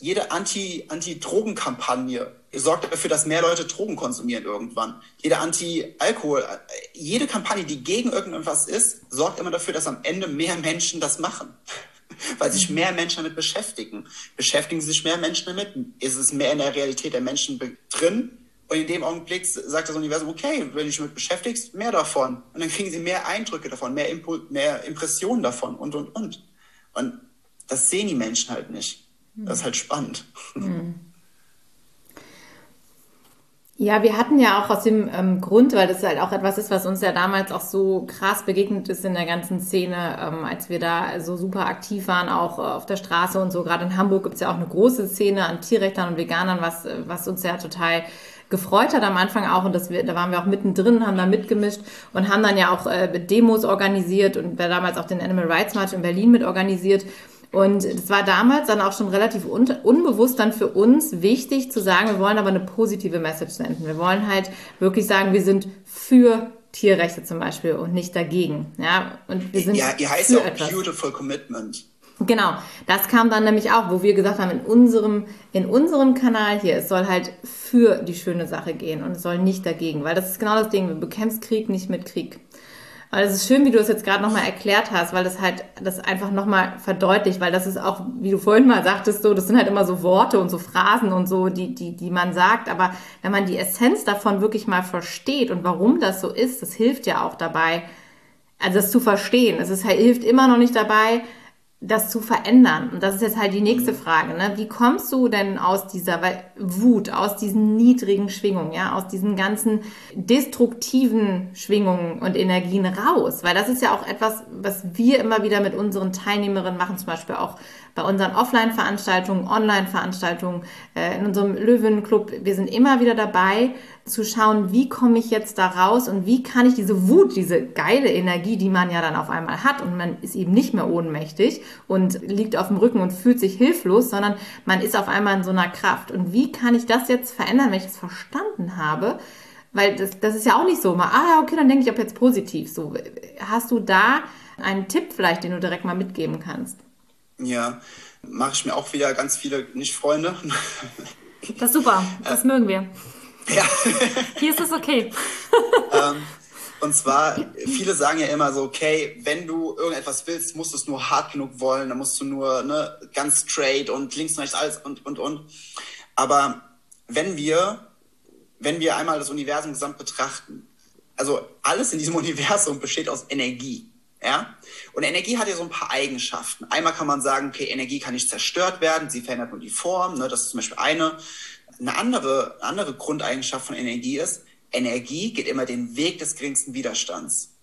jede Anti, Anti-Drogen-Kampagne sorgt dafür, dass mehr Leute Drogen konsumieren irgendwann. Jede Anti-Alkohol, jede Kampagne, die gegen irgendwas ist, sorgt immer dafür, dass am Ende mehr Menschen das machen. Weil sich mehr Menschen damit beschäftigen. Beschäftigen sich mehr Menschen damit? Ist es mehr in der Realität der Menschen drin? Und in dem Augenblick sagt das Universum, okay, wenn du dich damit beschäftigst, mehr davon. Und dann kriegen sie mehr Eindrücke davon, mehr, Impul mehr Impressionen davon und, und, und. Und das sehen die Menschen halt nicht. Das ist halt spannend. Mhm. Ja, wir hatten ja auch aus dem ähm, Grund, weil das halt auch etwas ist, was uns ja damals auch so krass begegnet ist in der ganzen Szene, ähm, als wir da so super aktiv waren, auch äh, auf der Straße und so. Gerade in Hamburg gibt es ja auch eine große Szene an Tierrechtern und Veganern, was, äh, was uns ja total gefreut hat am Anfang auch und das wir, da waren wir auch mittendrin, haben da mitgemischt und haben dann ja auch äh, Demos organisiert und wir damals auch den Animal Rights March in Berlin mit organisiert. Und es war damals dann auch schon relativ un unbewusst dann für uns wichtig zu sagen, wir wollen aber eine positive Message senden. Wir wollen halt wirklich sagen, wir sind für Tierrechte zum Beispiel und nicht dagegen. Ja, und wir sind ja, ihr heißt ja auch etwas. Beautiful Commitment. Genau, das kam dann nämlich auch, wo wir gesagt haben, in unserem, in unserem Kanal hier, es soll halt für die schöne Sache gehen und es soll nicht dagegen, weil das ist genau das Ding, du bekämpfst Krieg nicht mit Krieg. Aber es ist schön, wie du es jetzt gerade nochmal erklärt hast, weil das halt das einfach nochmal verdeutlicht, weil das ist auch, wie du vorhin mal sagtest, so, das sind halt immer so Worte und so Phrasen und so, die, die, die man sagt. Aber wenn man die Essenz davon wirklich mal versteht und warum das so ist, das hilft ja auch dabei, also das zu verstehen. Es ist, hilft immer noch nicht dabei, das zu verändern? Und das ist jetzt halt die nächste mhm. Frage. Ne? Wie kommst du denn aus dieser Wut, aus diesen niedrigen Schwingungen, ja, aus diesen ganzen destruktiven Schwingungen und Energien raus? Weil das ist ja auch etwas, was wir immer wieder mit unseren Teilnehmerinnen machen, zum Beispiel auch bei unseren Offline-Veranstaltungen, Online-Veranstaltungen, äh, in unserem Löwenclub. Wir sind immer wieder dabei, zu schauen, wie komme ich jetzt da raus und wie kann ich diese Wut, diese geile Energie, die man ja dann auf einmal hat und man ist eben nicht mehr ohnmächtig und liegt auf dem Rücken und fühlt sich hilflos, sondern man ist auf einmal in so einer Kraft. Und wie kann ich das jetzt verändern, wenn ich das verstanden habe? Weil das, das ist ja auch nicht so, mal, ah, okay, dann denke ich ob jetzt positiv. So, hast du da einen Tipp vielleicht, den du direkt mal mitgeben kannst? Ja, mache ich mir auch wieder ganz viele Nicht-Freunde. Das ist super, das äh, mögen wir. Ja. Hier ist es okay. ähm, und zwar, viele sagen ja immer so, okay, wenn du irgendetwas willst, musst du es nur hart genug wollen, dann musst du nur ne, ganz straight und links und rechts alles und, und, und. Aber wenn wir, wenn wir einmal das Universum gesamt betrachten, also alles in diesem Universum besteht aus Energie. Ja? Und Energie hat ja so ein paar Eigenschaften. Einmal kann man sagen, okay, Energie kann nicht zerstört werden, sie verändert nur die Form, ne? das ist zum Beispiel eine. Eine andere, andere Grundeigenschaft von Energie ist, Energie geht immer den Weg des geringsten Widerstands.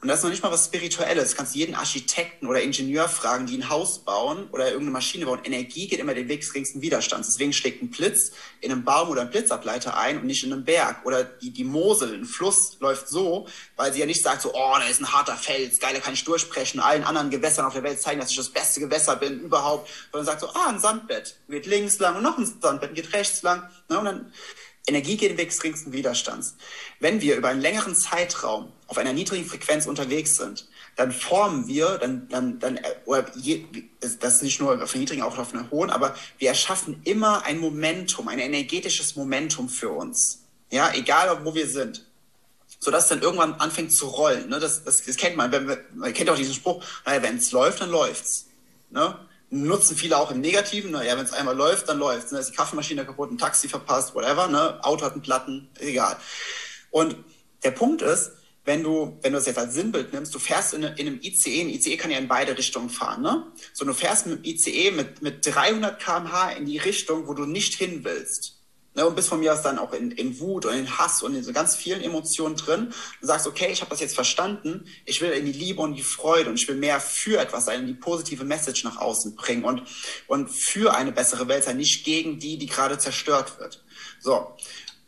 Und das ist noch nicht mal was Spirituelles. Du kannst jeden Architekten oder Ingenieur fragen, die ein Haus bauen oder irgendeine Maschine bauen. Energie geht immer den Weg des geringsten Widerstands. Deswegen schlägt ein Blitz in einem Baum oder ein Blitzableiter ein und nicht in einem Berg. Oder die, die Mosel, ein Fluss läuft so, weil sie ja nicht sagt so, oh, da ist ein harter Fels, geil, da kann ich durchbrechen, allen anderen Gewässern auf der Welt zeigen, dass ich das beste Gewässer bin überhaupt. Sondern sagt so, ah, ein Sandbett. Geht links lang und noch ein Sandbett, geht rechts lang. Ne? Und dann Energie geht den Weg des geringsten Widerstands. Wenn wir über einen längeren Zeitraum auf einer niedrigen Frequenz unterwegs sind, dann formen wir, dann, dann, dann, oder je, das ist nicht nur auf einer niedrigen, auch auf einer hohen, aber wir erschaffen immer ein Momentum, ein energetisches Momentum für uns. Ja, egal wo wir sind. Sodass dann irgendwann anfängt zu rollen. Ne? Das, das, das kennt man. Man kennt auch diesen Spruch, naja, wenn es läuft, dann läuft's. Ne? Nutzen viele auch im Negativen. Ne? Ja, wenn es einmal läuft, dann läuft ne? Ist die Kaffeemaschine kaputt, ein Taxi verpasst, whatever, ne? Auto hat einen Platten, egal. Und der Punkt ist, wenn du, wenn du das jetzt als Sinnbild nimmst, du fährst in, in einem ICE, ein ICE kann ja in beide Richtungen fahren, ne? So, du fährst mit dem ICE mit, mit 300 kmh in die Richtung, wo du nicht hin willst. Ne, und bist von mir aus dann auch in, in Wut und in Hass und in so ganz vielen Emotionen drin. Du sagst, okay, ich habe das jetzt verstanden. Ich will in die Liebe und die Freude und ich will mehr für etwas sein, die positive Message nach außen bringen und, und für eine bessere Welt sein, nicht gegen die, die gerade zerstört wird. So.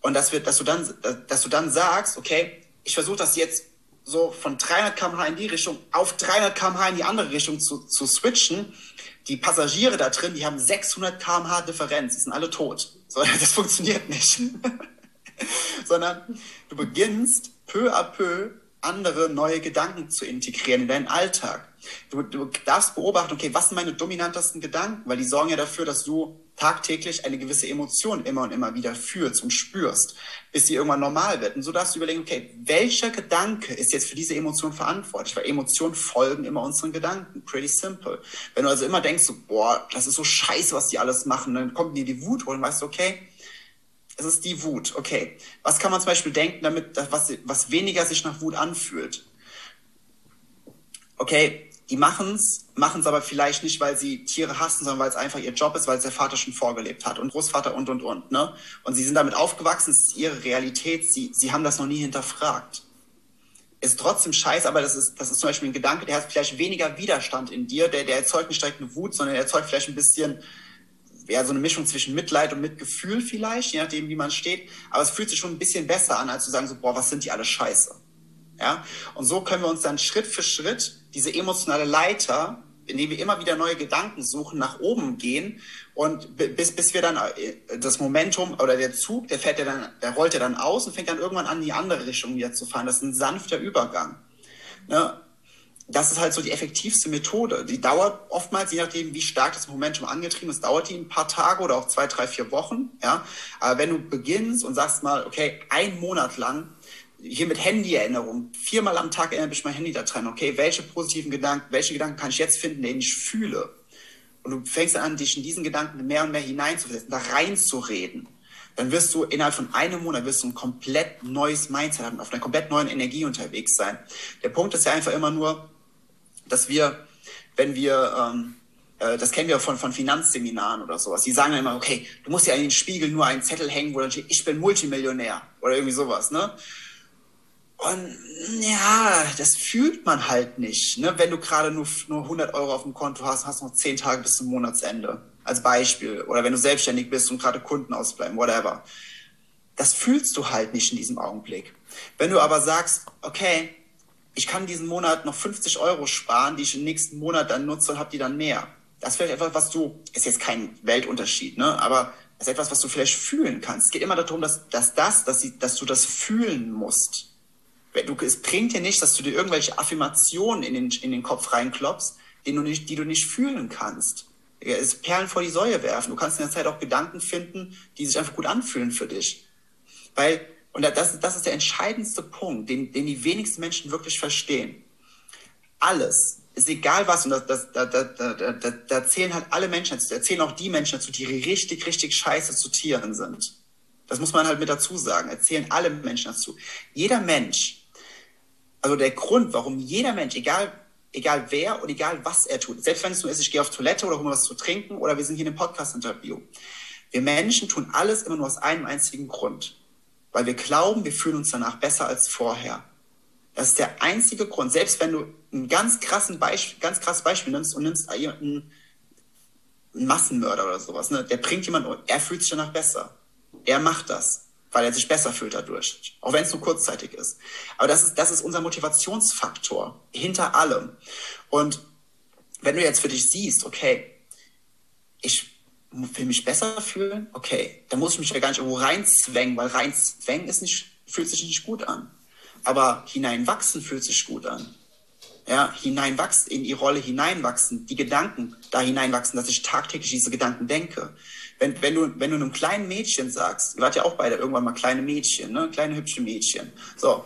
Und das wird, dass du dann, dass du dann sagst, okay, ich versuche das jetzt so von 300 km/h in die Richtung auf 300 km/h in die andere Richtung zu, zu switchen, die Passagiere da drin, die haben 600 km/h Differenz, die sind alle tot. So, das funktioniert nicht. Sondern du beginnst peu à peu andere neue Gedanken zu integrieren in deinen Alltag. Du, du darfst beobachten, okay, was sind meine dominantesten Gedanken? Weil die sorgen ja dafür, dass du tagtäglich eine gewisse Emotion immer und immer wieder fühlst und spürst, bis sie irgendwann normal wird. Und so darfst du überlegen, okay, welcher Gedanke ist jetzt für diese Emotion verantwortlich? Weil Emotionen folgen immer unseren Gedanken. Pretty simple. Wenn du also immer denkst, so, boah, das ist so scheiße, was die alles machen, dann kommt dir die Wut holen, weißt du, okay, es ist die Wut. Okay, was kann man zum Beispiel denken, damit was, was weniger sich nach Wut anfühlt? Okay, die machen es, machen es aber vielleicht nicht, weil sie Tiere hassen, sondern weil es einfach ihr Job ist, weil es der Vater schon vorgelebt hat und Großvater und und und. Ne? Und sie sind damit aufgewachsen, es ist ihre Realität, sie, sie haben das noch nie hinterfragt. Ist trotzdem scheiße, aber das ist, das ist zum Beispiel ein Gedanke, der hat vielleicht weniger Widerstand in dir, der, der erzeugt nicht direkt eine Wut, sondern der erzeugt vielleicht ein bisschen, ja, so eine Mischung zwischen Mitleid und Mitgefühl vielleicht, je nachdem, wie man steht. Aber es fühlt sich schon ein bisschen besser an, als zu sagen so, boah, was sind die alle scheiße. Ja? Und so können wir uns dann Schritt für Schritt diese emotionale Leiter, indem wir immer wieder neue Gedanken suchen, nach oben gehen und bis, bis wir dann äh, das Momentum oder der Zug, der fährt ja dann, der rollt ja dann aus und fängt dann irgendwann an, in die andere Richtung wieder zu fahren. Das ist ein sanfter Übergang. Ne? Das ist halt so die effektivste Methode. Die dauert oftmals, je nachdem, wie stark das Momentum angetrieben ist, dauert die ein paar Tage oder auch zwei, drei, vier Wochen. Ja? Aber wenn du beginnst und sagst mal, okay, ein Monat lang hier mit Handy-Erinnerung, viermal am Tag erinnere ich mein Handy da dran, okay, welche positiven Gedanken, welche Gedanken kann ich jetzt finden, den ich fühle? Und du fängst dann an, dich in diesen Gedanken mehr und mehr hineinzusetzen, da reinzureden. Dann wirst du innerhalb von einem Monat wirst du ein komplett neues Mindset haben, auf einer komplett neuen Energie unterwegs sein. Der Punkt ist ja einfach immer nur, dass wir, wenn wir, ähm, äh, das kennen wir von, von Finanzseminaren oder sowas, die sagen dann immer, okay, du musst ja in den Spiegel nur einen Zettel hängen, wo dann steht, ich bin Multimillionär oder irgendwie sowas, ne? Und ja, das fühlt man halt nicht. Ne? Wenn du gerade nur, nur 100 Euro auf dem Konto hast, hast du noch 10 Tage bis zum Monatsende. Als Beispiel. Oder wenn du selbstständig bist und gerade Kunden ausbleiben, whatever. Das fühlst du halt nicht in diesem Augenblick. Wenn du aber sagst, okay, ich kann diesen Monat noch 50 Euro sparen, die ich im nächsten Monat dann nutze und habe die dann mehr. Das ist vielleicht etwas, was du, ist jetzt kein Weltunterschied, ne? aber das ist etwas, was du vielleicht fühlen kannst. Es geht immer darum, dass, dass das, dass, sie, dass du das fühlen musst. Du, es bringt dir nicht, dass du dir irgendwelche Affirmationen in den, in den Kopf reinklopfst, die du nicht, die du nicht fühlen kannst. Es Perlen vor die Säue werfen. Du kannst in der Zeit auch Gedanken finden, die sich einfach gut anfühlen für dich. Weil, und das, das ist der entscheidendste Punkt, den, den die wenigsten Menschen wirklich verstehen. Alles, ist egal was, und das, das, da, da, da, da, da zählen halt alle Menschen dazu, da zählen auch die Menschen dazu, die richtig, richtig scheiße zu Tieren sind. Das muss man halt mit dazu sagen. Erzählen alle Menschen dazu. Jeder Mensch also der Grund, warum jeder Mensch, egal, egal wer und egal was er tut, selbst wenn es nur ist, ich gehe auf Toilette oder mir was zu trinken oder wir sind hier in einem Podcast-Interview. Wir Menschen tun alles immer nur aus einem einzigen Grund. Weil wir glauben, wir fühlen uns danach besser als vorher. Das ist der einzige Grund. Selbst wenn du ein ganz, krassen Beispiel, ganz krasses Beispiel nimmst und nimmst einen, Massenmörder oder sowas, ne? der bringt jemanden, er fühlt sich danach besser. Er macht das weil er sich besser fühlt dadurch, auch wenn es nur kurzzeitig ist. Aber das ist, das ist unser Motivationsfaktor hinter allem. Und wenn du jetzt für dich siehst, okay, ich will mich besser fühlen, okay, dann muss ich mich ja gar nicht irgendwo reinzwängen, weil reinzwängen ist nicht, fühlt sich nicht gut an. Aber hineinwachsen fühlt sich gut an. Ja, hineinwachsen, in die Rolle hineinwachsen, die Gedanken da hineinwachsen, dass ich tagtäglich diese Gedanken denke wenn, wenn, du, wenn du einem kleinen Mädchen sagst, ihr wart ja auch beide irgendwann mal kleine Mädchen, ne? kleine hübsche Mädchen, so,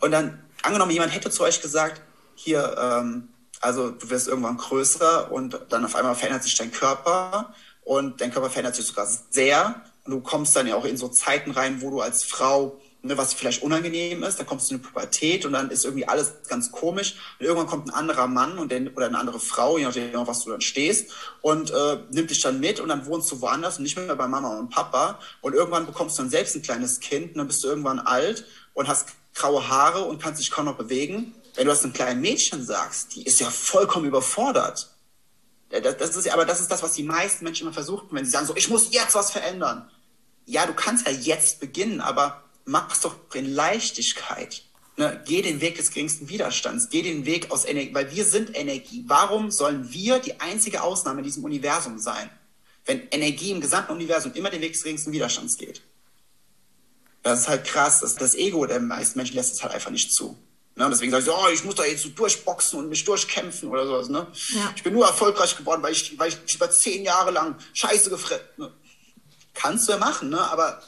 und dann angenommen, jemand hätte zu euch gesagt, hier, ähm, also du wirst irgendwann größer und dann auf einmal verändert sich dein Körper und dein Körper verändert sich sogar sehr. Und du kommst dann ja auch in so Zeiten rein, wo du als Frau ne, was vielleicht unangenehm ist, dann kommst du in eine Pubertät und dann ist irgendwie alles ganz komisch und irgendwann kommt ein anderer Mann und den, oder eine andere Frau, je nachdem, was du dann stehst und äh, nimmt dich dann mit und dann wohnst du woanders und nicht mehr bei Mama und Papa und irgendwann bekommst du dann selbst ein kleines Kind und dann bist du irgendwann alt und hast graue Haare und kannst dich kaum noch bewegen. Wenn du das einem kleinen Mädchen sagst, die ist ja vollkommen überfordert. Das, das ist, aber das ist das, was die meisten Menschen immer versuchen, wenn sie sagen, so, ich muss jetzt was verändern. Ja, du kannst ja jetzt beginnen, aber mach's doch in Leichtigkeit. Ne, geh den Weg des geringsten Widerstands, geh den Weg aus Energie, weil wir sind Energie. Warum sollen wir die einzige Ausnahme in diesem Universum sein, wenn Energie im gesamten Universum immer den Weg des geringsten Widerstands geht? Das ist halt krass. Das, das Ego der meisten Menschen lässt es halt einfach nicht zu. Ne? Deswegen sage ich so, oh, ich muss da jetzt so durchboxen und mich durchkämpfen oder sowas. Ne? Ja. Ich bin nur erfolgreich geworden, weil ich, weil ich über zehn Jahre lang Scheiße gefressen. Ne? Kannst du ja machen, ne? aber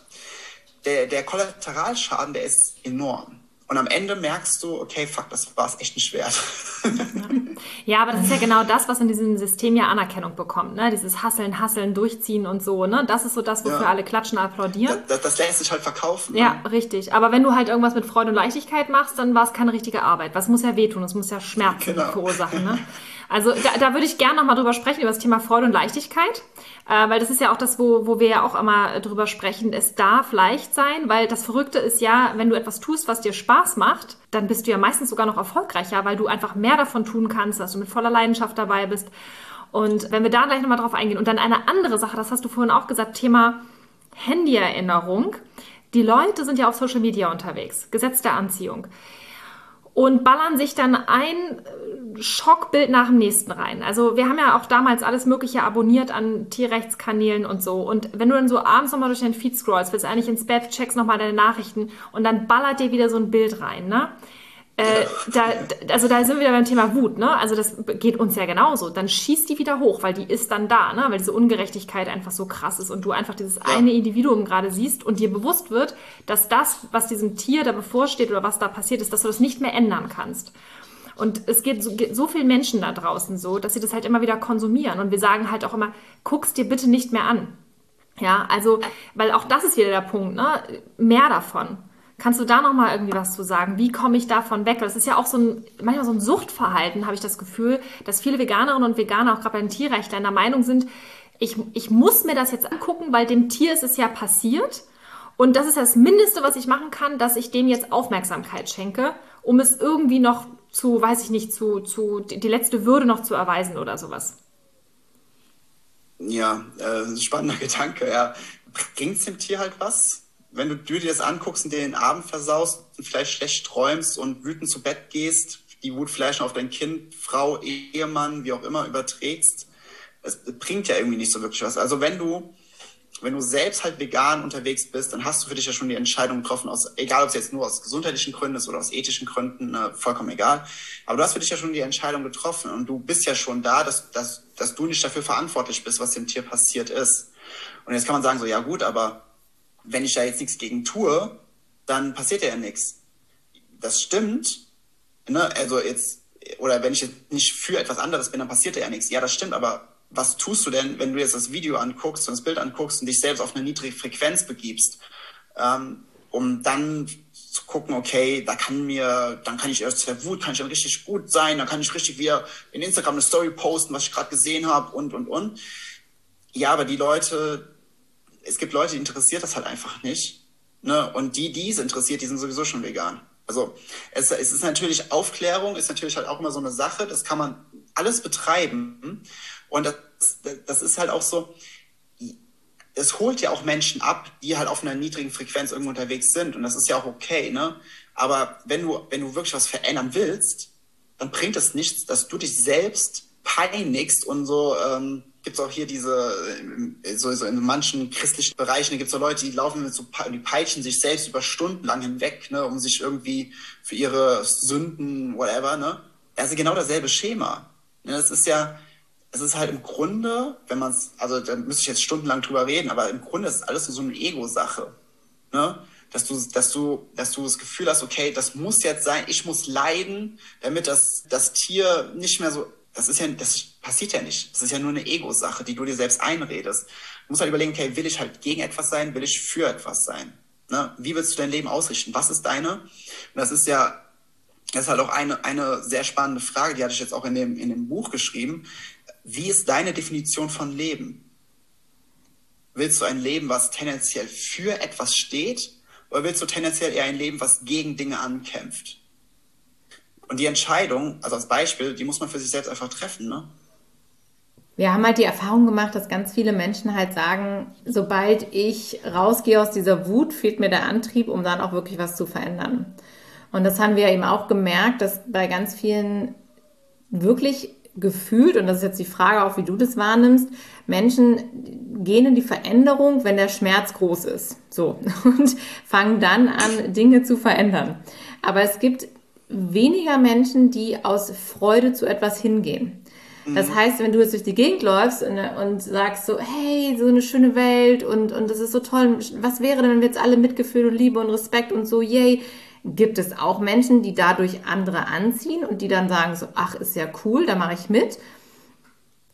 der, der Kollateralschaden, der ist enorm. Und am Ende merkst du, okay, fuck, das war es echt nicht wert. ja, aber das ist ja genau das, was in diesem System ja Anerkennung bekommt. Ne? Dieses Hasseln, Hasseln, Durchziehen und so. Ne? Das ist so das, wofür ja. alle klatschen, applaudieren. Das, das, lässt sich halt verkaufen. Ne? Ja, richtig. Aber wenn du halt irgendwas mit Freude und Leichtigkeit machst, dann war es keine richtige Arbeit. Was muss ja wehtun? Es muss ja Schmerzen genau. verursachen. Ne? Also da, da würde ich gerne nochmal drüber sprechen, über das Thema Freude und Leichtigkeit, äh, weil das ist ja auch das, wo, wo wir ja auch immer drüber sprechen. Es darf leicht sein, weil das Verrückte ist ja, wenn du etwas tust, was dir Spaß macht, dann bist du ja meistens sogar noch erfolgreicher, weil du einfach mehr davon tun kannst, dass du mit voller Leidenschaft dabei bist. Und wenn wir da gleich nochmal drauf eingehen. Und dann eine andere Sache, das hast du vorhin auch gesagt, Thema Handyerinnerung. Die Leute sind ja auf Social Media unterwegs, Gesetz der Anziehung und ballern sich dann ein äh, Schockbild nach dem nächsten rein. Also wir haben ja auch damals alles Mögliche abonniert an Tierrechtskanälen und so. Und wenn du dann so abends nochmal durch deinen Feed scrollst, willst eigentlich ins Bett, checkst nochmal deine Nachrichten und dann ballert dir wieder so ein Bild rein, ne? Äh, da, also da sind wir wieder beim Thema Wut, ne? Also das geht uns ja genauso. Dann schießt die wieder hoch, weil die ist dann da, ne? Weil diese Ungerechtigkeit einfach so krass ist und du einfach dieses ja. eine Individuum gerade siehst und dir bewusst wird, dass das, was diesem Tier da bevorsteht oder was da passiert ist, dass du das nicht mehr ändern kannst. Und es geht so, geht so vielen Menschen da draußen so, dass sie das halt immer wieder konsumieren. Und wir sagen halt auch immer, guck's dir bitte nicht mehr an. Ja, also, weil auch das ist wieder der Punkt, ne? Mehr davon. Kannst du da noch mal irgendwie was zu sagen? Wie komme ich davon weg? Das ist ja auch so ein, manchmal so ein Suchtverhalten, habe ich das Gefühl, dass viele Veganerinnen und Veganer, auch gerade bei den Tierrechtlern, Meinung sind, ich, ich muss mir das jetzt angucken, weil dem Tier ist es ja passiert. Und das ist das Mindeste, was ich machen kann, dass ich dem jetzt Aufmerksamkeit schenke, um es irgendwie noch zu, weiß ich nicht, zu, zu die letzte Würde noch zu erweisen oder sowas. Ja, äh, spannender Gedanke, ja. Bringt es dem Tier halt was? Wenn du, dir das anguckst und dir den Abend versaust, vielleicht schlecht träumst und wütend zu Bett gehst, die Wut vielleicht auf dein Kind, Frau, Ehemann, wie auch immer überträgst, es bringt ja irgendwie nicht so wirklich was. Also wenn du, wenn du selbst halt vegan unterwegs bist, dann hast du für dich ja schon die Entscheidung getroffen, aus, egal ob es jetzt nur aus gesundheitlichen Gründen ist oder aus ethischen Gründen, ne, vollkommen egal. Aber du hast für dich ja schon die Entscheidung getroffen und du bist ja schon da, dass, dass, dass du nicht dafür verantwortlich bist, was dem Tier passiert ist. Und jetzt kann man sagen, so, ja gut, aber wenn ich da jetzt nichts gegen tue, dann passiert ja nichts. Das stimmt. Ne? Also jetzt, oder wenn ich jetzt nicht für etwas anderes bin, dann passiert ja nichts. Ja, das stimmt, aber was tust du denn, wenn du jetzt das Video anguckst und das Bild anguckst und dich selbst auf eine niedrige Frequenz begibst, ähm, um dann zu gucken, okay, da kann mir, dann kann ich erst der Wut, kann ich dann richtig gut sein, dann kann ich richtig wieder in Instagram eine Story posten, was ich gerade gesehen habe und und und. Ja, aber die Leute, es gibt Leute, die interessiert das halt einfach nicht. Ne? Und die, die es interessiert, die sind sowieso schon vegan. Also es, es ist natürlich Aufklärung, ist natürlich halt auch immer so eine Sache, das kann man alles betreiben. Und das, das ist halt auch so, es holt ja auch Menschen ab, die halt auf einer niedrigen Frequenz irgendwo unterwegs sind. Und das ist ja auch okay, ne? Aber wenn du, wenn du wirklich was verändern willst, dann bringt es nichts, dass du dich selbst peinigst und so ähm, gibt es auch hier diese, äh, so, so in manchen christlichen Bereichen, da gibt es so Leute, die laufen mit so, die peitschen sich selbst über Stunden lang hinweg, ne, um sich irgendwie für ihre Sünden, whatever, ne. Also genau dasselbe Schema. Ne, das ist ja, es ist halt im Grunde, wenn man es, also da müsste ich jetzt stundenlang drüber reden, aber im Grunde ist alles so eine Ego-Sache. Ne? Dass du, dass du, dass du das Gefühl hast, okay, das muss jetzt sein, ich muss leiden, damit das, das Tier nicht mehr so das ist ja, das passiert ja nicht. Das ist ja nur eine Ego-Sache, die du dir selbst einredest. Du musst halt überlegen, okay, will ich halt gegen etwas sein, will ich für etwas sein? Ne? Wie willst du dein Leben ausrichten? Was ist deine? Und das ist ja, das ist halt auch eine, eine sehr spannende Frage, die hatte ich jetzt auch in dem, in dem Buch geschrieben. Wie ist deine Definition von Leben? Willst du ein Leben, was tendenziell für etwas steht? Oder willst du tendenziell eher ein Leben, was gegen Dinge ankämpft? Und die Entscheidung, also als Beispiel, die muss man für sich selbst einfach treffen, ne? Wir haben halt die Erfahrung gemacht, dass ganz viele Menschen halt sagen, sobald ich rausgehe aus dieser Wut, fehlt mir der Antrieb, um dann auch wirklich was zu verändern. Und das haben wir eben auch gemerkt, dass bei ganz vielen wirklich gefühlt, und das ist jetzt die Frage auch, wie du das wahrnimmst, Menschen gehen in die Veränderung, wenn der Schmerz groß ist. So. Und fangen dann an, Dinge zu verändern. Aber es gibt weniger Menschen, die aus Freude zu etwas hingehen. Das mhm. heißt, wenn du jetzt durch die Gegend läufst und, und, sagst so, hey, so eine schöne Welt und, und das ist so toll, was wäre denn, wenn wir jetzt alle Mitgefühl und Liebe und Respekt und so, yay, gibt es auch Menschen, die dadurch andere anziehen und die dann sagen so, ach, ist ja cool, da mache ich mit.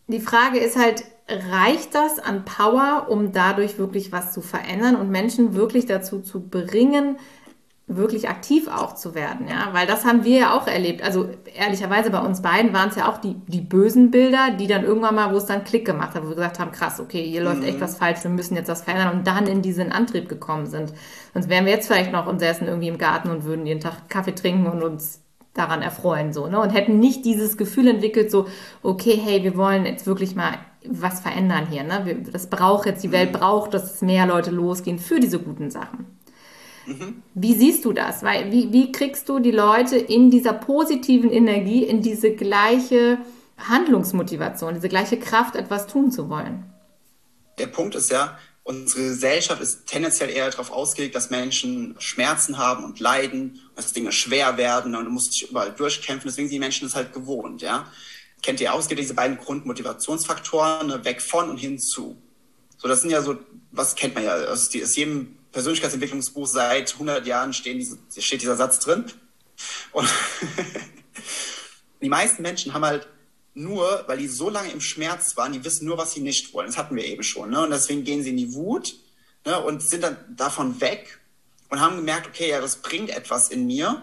Die Frage ist halt, reicht das an Power, um dadurch wirklich was zu verändern und Menschen wirklich dazu zu bringen, wirklich aktiv auch zu werden, ja, weil das haben wir ja auch erlebt. Also ehrlicherweise bei uns beiden waren es ja auch die, die bösen Bilder, die dann irgendwann mal, wo es dann Klick gemacht hat, wo wir gesagt haben, krass, okay, hier läuft echt mhm. was falsch, wir müssen jetzt was verändern und dann in diesen Antrieb gekommen sind. Sonst wären wir jetzt vielleicht noch und säßen irgendwie im Garten und würden jeden Tag Kaffee trinken und uns daran erfreuen, so, ne, und hätten nicht dieses Gefühl entwickelt, so, okay, hey, wir wollen jetzt wirklich mal was verändern hier, ne, das braucht jetzt, die Welt mhm. braucht, dass mehr Leute losgehen für diese guten Sachen. Mhm. Wie siehst du das? Weil, wie, wie kriegst du die Leute in dieser positiven Energie, in diese gleiche Handlungsmotivation, diese gleiche Kraft, etwas tun zu wollen? Der Punkt ist ja, unsere Gesellschaft ist tendenziell eher darauf ausgelegt, dass Menschen Schmerzen haben und leiden, dass Dinge schwer werden und du musst dich überall durchkämpfen. Deswegen sind die Menschen das halt gewohnt, ja. Kennt ihr gibt diese beiden Grundmotivationsfaktoren, ne, weg von und hinzu. So, das sind ja so, was kennt man ja aus, aus jedem Persönlichkeitsentwicklungsbuch seit 100 Jahren diese, steht dieser Satz drin. Und die meisten Menschen haben halt nur, weil die so lange im Schmerz waren, die wissen nur, was sie nicht wollen. Das hatten wir eben schon. Ne? Und deswegen gehen sie in die Wut ne? und sind dann davon weg und haben gemerkt, okay, ja, das bringt etwas in mir.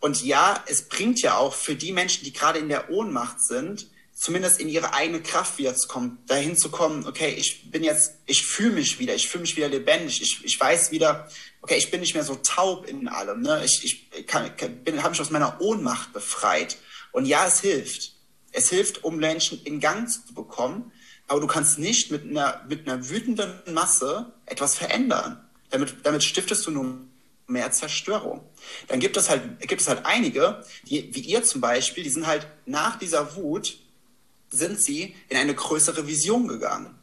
Und ja, es bringt ja auch für die Menschen, die gerade in der Ohnmacht sind, zumindest in ihre eigene Kraft wiederzukommen, dahin zu kommen, okay, ich bin jetzt, ich fühle mich wieder, ich fühle mich wieder lebendig, ich, ich weiß wieder, okay, ich bin nicht mehr so taub in allem, ne? ich, ich habe mich aus meiner Ohnmacht befreit. Und ja, es hilft. Es hilft, um Menschen in Gang zu bekommen, aber du kannst nicht mit einer, mit einer wütenden Masse etwas verändern. Damit, damit stiftest du nur mehr Zerstörung. Dann gibt es halt, gibt es halt einige, die, wie ihr zum Beispiel, die sind halt nach dieser Wut sind sie in eine größere Vision gegangen.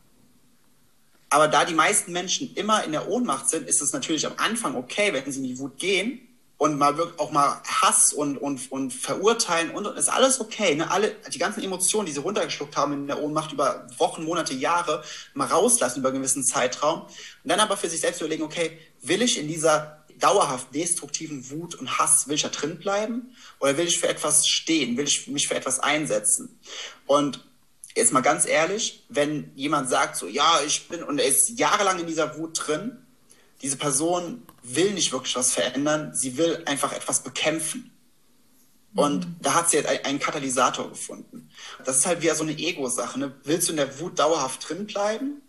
Aber da die meisten Menschen immer in der Ohnmacht sind, ist es natürlich am Anfang okay, wenn sie in die Wut gehen und mal wirklich auch mal Hass und, und, und verurteilen und, und ist alles okay. Ne? Alle, die ganzen Emotionen, die sie runtergeschluckt haben in der Ohnmacht über Wochen, Monate, Jahre, mal rauslassen über einen gewissen Zeitraum. Und dann aber für sich selbst überlegen, okay, will ich in dieser dauerhaft destruktiven Wut und Hass, will ich da drin bleiben? Oder will ich für etwas stehen? Will ich mich für etwas einsetzen? Und jetzt mal ganz ehrlich, wenn jemand sagt so, ja, ich bin, und er ist jahrelang in dieser Wut drin, diese Person will nicht wirklich was verändern, sie will einfach etwas bekämpfen. Und mhm. da hat sie halt einen Katalysator gefunden. Das ist halt wieder so eine Ego-Sache. Ne? Willst du in der Wut dauerhaft drin bleiben?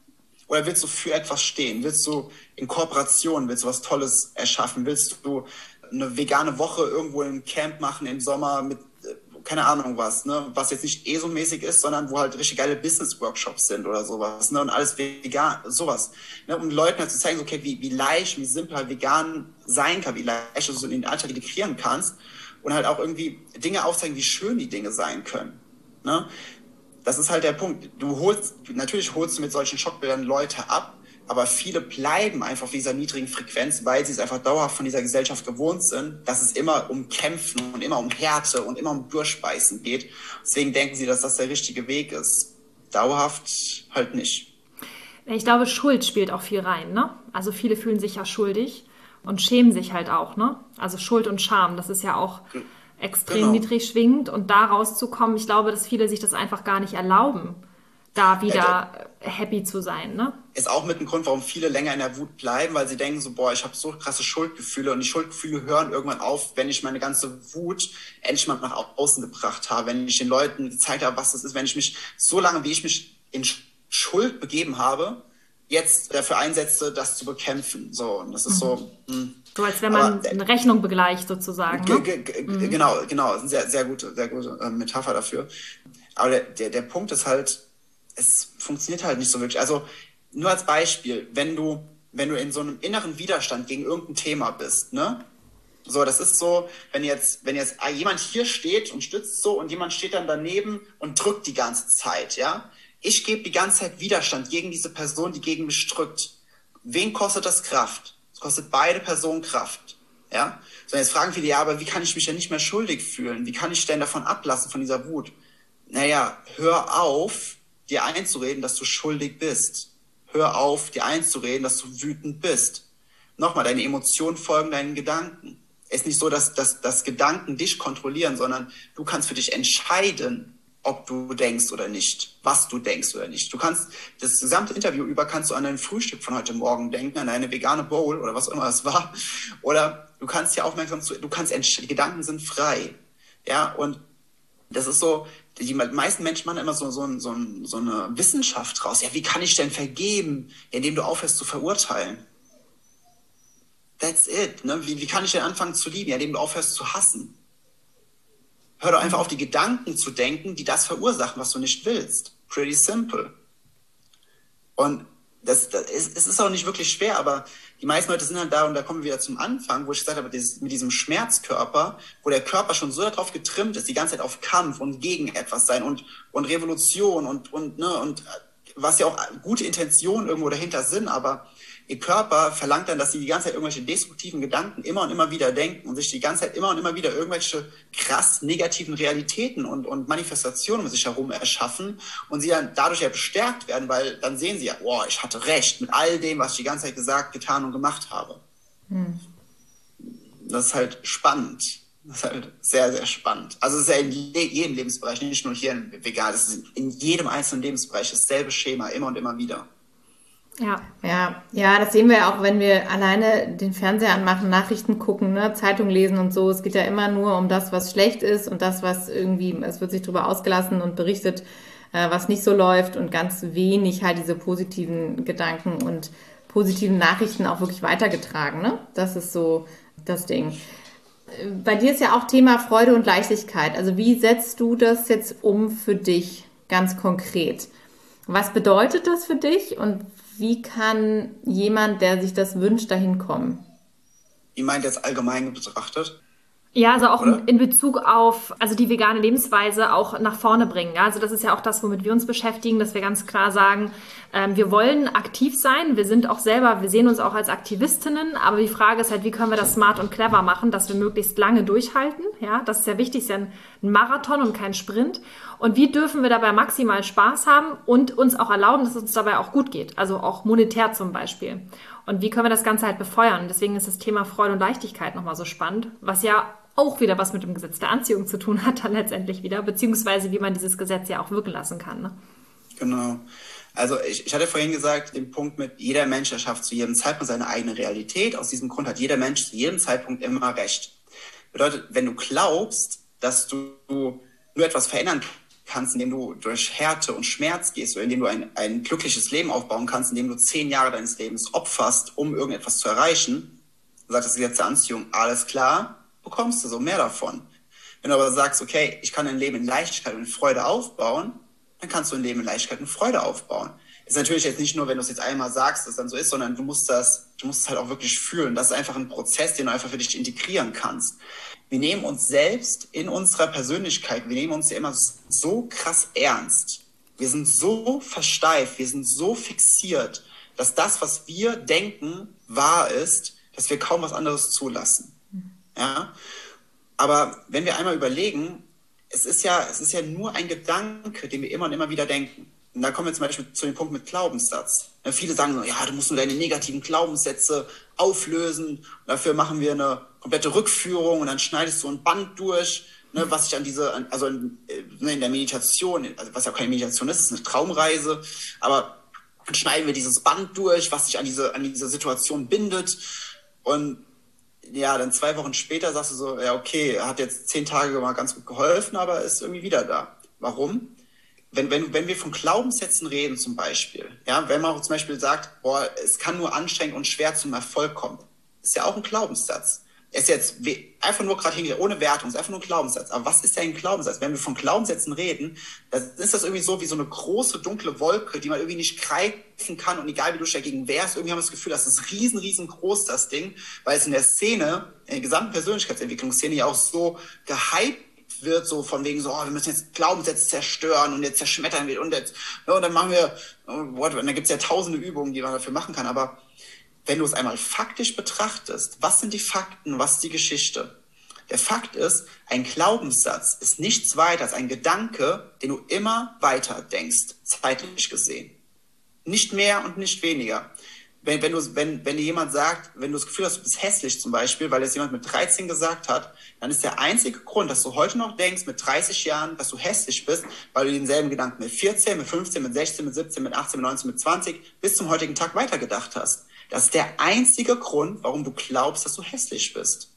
Oder willst du für etwas stehen? Willst du in Kooperation, willst du was Tolles erschaffen? Willst du eine vegane Woche irgendwo im Camp machen im Sommer mit, äh, keine Ahnung was, ne? was jetzt nicht ESO-mäßig ist, sondern wo halt richtig geile Business-Workshops sind oder sowas, ne? und alles vegan, sowas. Ne? Um Leuten halt zu zeigen, okay, wie, wie leicht, wie simpel halt vegan sein kann, wie leicht du so in den Alltag integrieren kannst und halt auch irgendwie Dinge aufzeigen, wie schön die Dinge sein können. Ne? Das ist halt der Punkt. Du holst, natürlich holst du mit solchen Schockbildern Leute ab, aber viele bleiben einfach auf dieser niedrigen Frequenz, weil sie es einfach dauerhaft von dieser Gesellschaft gewohnt sind, dass es immer um Kämpfen und immer um Härte und immer um Durchbeißen geht. Deswegen denken sie, dass das der richtige Weg ist. Dauerhaft halt nicht. Ich glaube, Schuld spielt auch viel rein, ne? Also viele fühlen sich ja schuldig und schämen sich halt auch, ne? Also Schuld und Scham, das ist ja auch extrem genau. niedrig schwingt und da rauszukommen, ich glaube, dass viele sich das einfach gar nicht erlauben, da wieder ja, happy zu sein. Ne? Ist auch mit ein Grund, warum viele länger in der Wut bleiben, weil sie denken so, boah, ich habe so krasse Schuldgefühle und die Schuldgefühle hören irgendwann auf, wenn ich meine ganze Wut endlich mal nach außen gebracht habe, wenn ich den Leuten gezeigt habe, was das ist, wenn ich mich so lange, wie ich mich in Schuld begeben habe, jetzt dafür einsetze, das zu bekämpfen. So, und das ist mhm. so. Mh. Hm. So als wenn man Aber, eine Rechnung begleicht sozusagen. Ne? Mhm. Genau, genau, eine sehr, sehr gute, sehr gute äh, Metapher dafür. Aber der, der, der Punkt ist halt, es funktioniert halt nicht so wirklich. Also nur als Beispiel, wenn du, wenn du in so einem inneren Widerstand gegen irgendein Thema bist, ne? So, das ist so, wenn jetzt, wenn jetzt jemand hier steht und stützt so und jemand steht dann daneben und drückt die ganze Zeit, ja. Ich gebe die ganze Zeit Widerstand gegen diese Person, die gegen mich drückt. Wen kostet das Kraft? Es kostet beide Personen Kraft, ja. So, jetzt fragen viele, ja, aber wie kann ich mich denn nicht mehr schuldig fühlen? Wie kann ich denn davon ablassen, von dieser Wut? Naja, hör auf, dir einzureden, dass du schuldig bist. Hör auf, dir einzureden, dass du wütend bist. Nochmal, deine Emotionen folgen deinen Gedanken es ist nicht so, dass, dass, dass Gedanken dich kontrollieren, sondern du kannst für dich entscheiden, ob du denkst oder nicht, was du denkst oder nicht. Du kannst das gesamte Interview über kannst du an dein Frühstück von heute Morgen denken, an deine vegane Bowl oder was auch immer es war. Oder du kannst hier aufmerksam zu, du kannst die Gedanken sind frei. Ja, und das ist so, die meisten Menschen machen immer so, so, so, so eine Wissenschaft raus. Ja, wie kann ich denn vergeben, indem du aufhörst zu verurteilen? That's it. Ne? Wie, wie kann ich denn anfangen zu lieben, indem du aufhörst zu hassen? Hör doch einfach auf die Gedanken zu denken, die das verursachen, was du nicht willst. Pretty simple. Und das, das ist, es ist auch nicht wirklich schwer, aber die meisten Leute sind halt da und da kommen wir wieder zum Anfang, wo ich gesagt habe, dieses, mit diesem Schmerzkörper, wo der Körper schon so darauf getrimmt ist, die ganze Zeit auf Kampf und gegen etwas sein und, und Revolution und, und, ne, und was ja auch gute Intentionen irgendwo dahinter sind, aber ihr Körper verlangt dann, dass sie die ganze Zeit irgendwelche destruktiven Gedanken immer und immer wieder denken und sich die ganze Zeit immer und immer wieder irgendwelche krass negativen Realitäten und, und Manifestationen um sich herum erschaffen und sie dann dadurch ja bestärkt werden, weil dann sehen sie ja, boah, ich hatte recht mit all dem, was ich die ganze Zeit gesagt, getan und gemacht habe. Hm. Das ist halt spannend. Das ist halt sehr, sehr spannend. Also es ist ja in jedem Lebensbereich, nicht nur hier in Vegan, es ist in jedem einzelnen Lebensbereich dasselbe Schema, immer und immer wieder. Ja. Ja, ja, das sehen wir ja auch, wenn wir alleine den Fernseher anmachen, Nachrichten gucken, ne, Zeitung lesen und so. Es geht ja immer nur um das, was schlecht ist und das, was irgendwie, es wird sich darüber ausgelassen und berichtet, äh, was nicht so läuft und ganz wenig halt diese positiven Gedanken und positiven Nachrichten auch wirklich weitergetragen, ne? Das ist so das Ding. Bei dir ist ja auch Thema Freude und Leichtigkeit. Also wie setzt du das jetzt um für dich ganz konkret? Was bedeutet das für dich und wie kann jemand, der sich das wünscht, dahin kommen? Ihr meint jetzt allgemein betrachtet? Ja, also auch Oder? in Bezug auf also die vegane Lebensweise auch nach vorne bringen. Also das ist ja auch das, womit wir uns beschäftigen, dass wir ganz klar sagen, ähm, wir wollen aktiv sein. Wir sind auch selber, wir sehen uns auch als Aktivistinnen. Aber die Frage ist halt, wie können wir das smart und clever machen, dass wir möglichst lange durchhalten. Ja, das ist ja wichtig, ist ja ein Marathon und kein Sprint. Und wie dürfen wir dabei maximal Spaß haben und uns auch erlauben, dass es uns dabei auch gut geht? Also auch monetär zum Beispiel. Und wie können wir das Ganze halt befeuern? deswegen ist das Thema Freude und Leichtigkeit nochmal so spannend, was ja auch wieder was mit dem Gesetz der Anziehung zu tun hat, dann letztendlich wieder, beziehungsweise wie man dieses Gesetz ja auch wirken lassen kann. Ne? Genau. Also ich, ich hatte vorhin gesagt, den Punkt mit jeder Mensch erschafft zu jedem Zeitpunkt seine eigene Realität. Aus diesem Grund hat jeder Mensch zu jedem Zeitpunkt immer recht. Bedeutet, wenn du glaubst, dass du nur etwas verändern kannst, indem du durch Härte und Schmerz gehst oder indem du ein, ein glückliches Leben aufbauen kannst, indem du zehn Jahre deines Lebens opferst, um irgendetwas zu erreichen, sagt das Gesetz der Anziehung, alles klar, bekommst du so mehr davon. Wenn du aber sagst, okay, ich kann ein Leben in Leichtigkeit und Freude aufbauen, dann kannst du ein Leben in Leichtigkeit und Freude aufbauen. Ist natürlich jetzt nicht nur, wenn du es jetzt einmal sagst, dass es dann so ist, sondern du musst das, du musst es halt auch wirklich fühlen. Das ist einfach ein Prozess, den du einfach für dich integrieren kannst. Wir nehmen uns selbst in unserer Persönlichkeit, wir nehmen uns ja immer so krass ernst. Wir sind so versteift, wir sind so fixiert, dass das, was wir denken, wahr ist, dass wir kaum was anderes zulassen. Ja? Aber wenn wir einmal überlegen, es ist ja, es ist ja nur ein Gedanke, den wir immer und immer wieder denken. Und da kommen wir zum Beispiel zu dem Punkt mit Glaubenssatz. Ja, viele sagen so, ja, du musst nur deine negativen Glaubenssätze auflösen. Und dafür machen wir eine komplette Rückführung und dann schneidest du ein Band durch, ne, was sich an diese, also in, ne, in der Meditation, also was ja keine Meditation ist, ist eine Traumreise, aber dann schneiden wir dieses Band durch, was sich an diese, an diese Situation bindet. Und ja, dann zwei Wochen später sagst du so, ja, okay, hat jetzt zehn Tage mal ganz gut geholfen, aber ist irgendwie wieder da. Warum? Wenn, wenn, wenn wir von Glaubenssätzen reden zum Beispiel, ja, wenn man zum Beispiel sagt, boah, es kann nur anstrengend und schwer zum Erfolg kommen, ist ja auch ein Glaubenssatz. ist jetzt einfach nur gerade hingeht, ohne Wertung, ist einfach nur ein Glaubenssatz. Aber was ist denn ein Glaubenssatz? Wenn wir von Glaubenssätzen reden, dann ist das irgendwie so wie so eine große dunkle Wolke, die man irgendwie nicht greifen kann und egal wie du dich dagegen wehrst, irgendwie haben wir das Gefühl, das ist riesen, riesengroß, das Ding, weil es in der Szene, in der gesamten Persönlichkeitsentwicklungsszene ja auch so gehypt wird, so von wegen so, oh, wir müssen jetzt Glaubenssätze zerstören und jetzt zerschmettern wir und jetzt, ja, und dann machen wir, oh, what, und dann gibt's ja tausende Übungen, die man dafür machen kann, aber wenn du es einmal faktisch betrachtest, was sind die Fakten, was ist die Geschichte? Der Fakt ist, ein Glaubenssatz ist nichts weiter als ein Gedanke, den du immer weiter denkst, zeitlich gesehen. Nicht mehr und nicht weniger. Wenn, wenn, du, wenn, wenn dir jemand sagt, wenn du das Gefühl hast, du bist hässlich zum Beispiel, weil es jemand mit 13 gesagt hat, dann ist der einzige Grund, dass du heute noch denkst, mit 30 Jahren, dass du hässlich bist, weil du denselben Gedanken mit 14, mit 15, mit 16, mit 17, mit 18, mit 19, mit 20 bis zum heutigen Tag weitergedacht hast. Das ist der einzige Grund, warum du glaubst, dass du hässlich bist.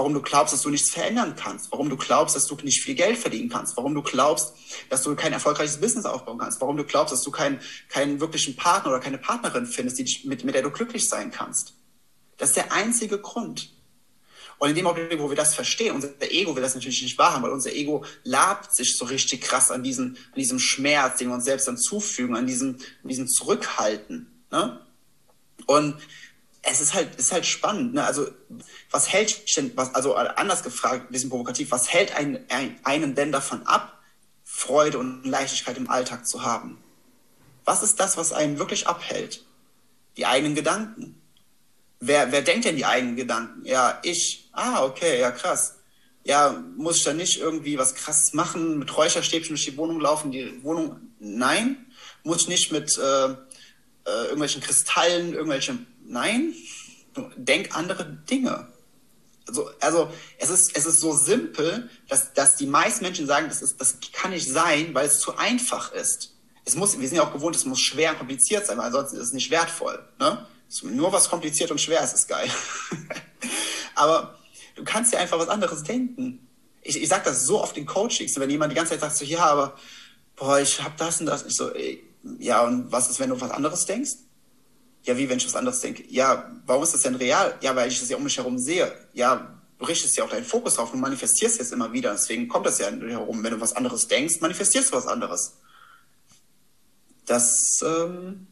Warum du glaubst, dass du nichts verändern kannst. Warum du glaubst, dass du nicht viel Geld verdienen kannst. Warum du glaubst, dass du kein erfolgreiches Business aufbauen kannst. Warum du glaubst, dass du keinen, keinen wirklichen Partner oder keine Partnerin findest, die dich, mit, mit der du glücklich sein kannst. Das ist der einzige Grund. Und in dem Augenblick, wo wir das verstehen, unser Ego will das natürlich nicht wahrhaben, weil unser Ego labt sich so richtig krass an diesem, an diesem Schmerz, den wir uns selbst dann zufügen, an diesem, an diesem Zurückhalten. Ne? Und es ist halt, ist halt spannend. Ne? Also, was hält was, also anders gefragt, ein bisschen provokativ, was hält einen, einen denn davon ab, Freude und Leichtigkeit im Alltag zu haben? Was ist das, was einen wirklich abhält? Die eigenen Gedanken. Wer, wer denkt denn die eigenen Gedanken? Ja, ich. Ah, okay, ja, krass. Ja, muss ich da nicht irgendwie was krasses machen, mit Räucherstäbchen durch die Wohnung laufen, die Wohnung? Nein. Muss ich nicht mit, äh, äh, irgendwelchen Kristallen, irgendwelche. Nein, denk andere Dinge. Also, also es, ist, es ist so simpel, dass, dass die meisten Menschen sagen, das, ist, das kann nicht sein, weil es zu einfach ist. Es muss, wir sind ja auch gewohnt, es muss schwer und kompliziert sein, weil ansonsten ist es nicht wertvoll. Ne? Nur was kompliziert und schwer ist, ist geil. Aber du kannst dir einfach was anderes denken. Ich, ich sage das so oft in Coachings, wenn jemand die ganze Zeit sagt so, ja, aber boah, ich habe das und das. Ich so, ey, ja, und was ist, wenn du was anderes denkst? Ja, wie, wenn ich was anderes denke? Ja, warum ist das denn real? Ja, weil ich das ja um mich herum sehe. Ja, du richtest ja auch deinen Fokus drauf und manifestierst jetzt immer wieder. Deswegen kommt das ja herum. Wenn du was anderes denkst, manifestierst du was anderes. Das ähm,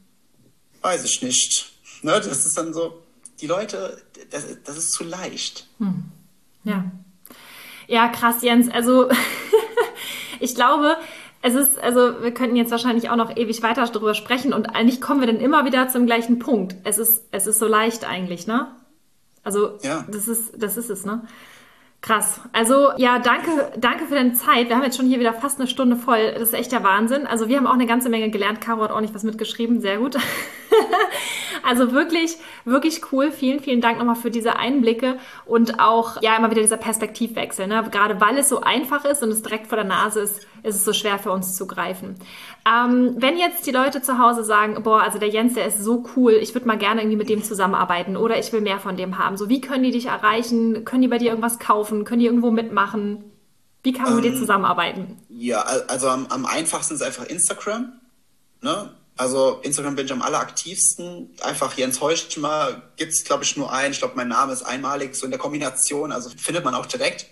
weiß ich nicht. Ne? Das ist dann so, die Leute, das, das ist zu leicht. Hm. Ja. Ja, krass, Jens. Also ich glaube, es ist, also wir könnten jetzt wahrscheinlich auch noch ewig weiter darüber sprechen und eigentlich kommen wir dann immer wieder zum gleichen Punkt. Es ist, es ist so leicht eigentlich, ne? Also ja. das ist, das ist es, ne? Krass. Also ja, danke, danke für deine Zeit. Wir haben jetzt schon hier wieder fast eine Stunde voll. Das ist echt der Wahnsinn. Also wir haben auch eine ganze Menge gelernt. Caro hat auch nicht was mitgeschrieben. Sehr gut. also wirklich, wirklich cool. Vielen, vielen Dank nochmal für diese Einblicke und auch ja immer wieder dieser Perspektivwechsel. Ne? Gerade weil es so einfach ist und es direkt vor der Nase ist, ist es so schwer für uns zu greifen. Ähm, wenn jetzt die Leute zu Hause sagen, boah, also der Jens, der ist so cool, ich würde mal gerne irgendwie mit dem zusammenarbeiten oder ich will mehr von dem haben. So, wie können die dich erreichen? Können die bei dir irgendwas kaufen? Können die irgendwo mitmachen? Wie kann man ähm, mit dir ähm, zusammenarbeiten? Ja, also am, am einfachsten ist einfach Instagram. Ne? Also Instagram bin ich am alleraktivsten. Einfach Jens Heuschmer gibt es, glaube ich, nur einen. Ich glaube, mein Name ist einmalig so in der Kombination. Also findet man auch direkt.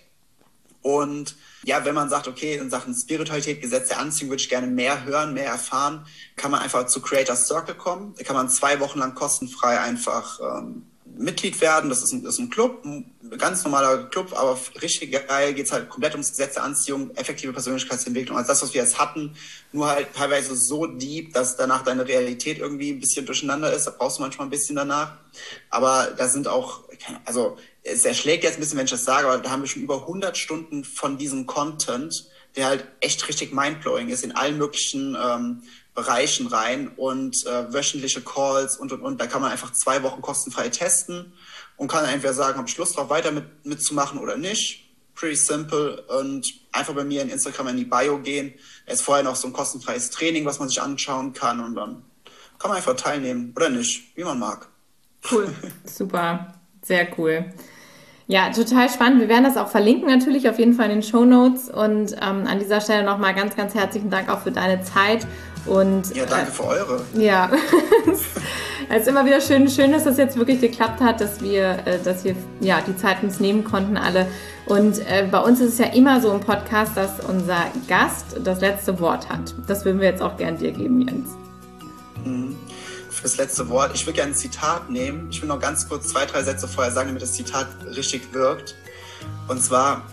Und ja, wenn man sagt, okay, in Sachen Spiritualität, Gesetz der Anziehung würde ich gerne mehr hören, mehr erfahren, kann man einfach zu Creators Circle kommen. Da kann man zwei Wochen lang kostenfrei einfach ähm, Mitglied werden. Das ist ein, das ist ein Club, ein ganz normaler Club, aber richtig geil geht es halt komplett ums Gesetz der Anziehung, effektive Persönlichkeitsentwicklung. Also das, was wir jetzt hatten, nur halt teilweise so deep, dass danach deine Realität irgendwie ein bisschen durcheinander ist. Da brauchst du manchmal ein bisschen danach. Aber da sind auch, also es erschlägt jetzt ein bisschen, wenn ich das sage, aber da haben wir schon über 100 Stunden von diesem Content, der halt echt richtig mindblowing ist, in allen möglichen ähm, Bereichen rein und äh, wöchentliche Calls und und und. Da kann man einfach zwei Wochen kostenfrei testen und kann entweder sagen, habe ich Lust drauf, weiter mit, mitzumachen oder nicht. Pretty simple und einfach bei mir in Instagram in die Bio gehen. Da ist vorher noch so ein kostenfreies Training, was man sich anschauen kann und dann kann man einfach teilnehmen oder nicht, wie man mag. Cool, super, sehr cool. Ja, total spannend. Wir werden das auch verlinken natürlich auf jeden Fall in den Show Notes. Und ähm, an dieser Stelle nochmal ganz, ganz herzlichen Dank auch für deine Zeit. Und, ja, danke äh, für eure. Ja. Es ist immer wieder schön, schön, dass das jetzt wirklich geklappt hat, dass wir, äh, dass wir ja, die Zeit uns nehmen konnten alle. Und äh, bei uns ist es ja immer so im Podcast, dass unser Gast das letzte Wort hat. Das würden wir jetzt auch gern dir geben, Jens. Mhm. Fürs letzte Wort. Ich würde gerne ein Zitat nehmen. Ich will noch ganz kurz zwei, drei Sätze vorher sagen, damit das Zitat richtig wirkt. Und zwar,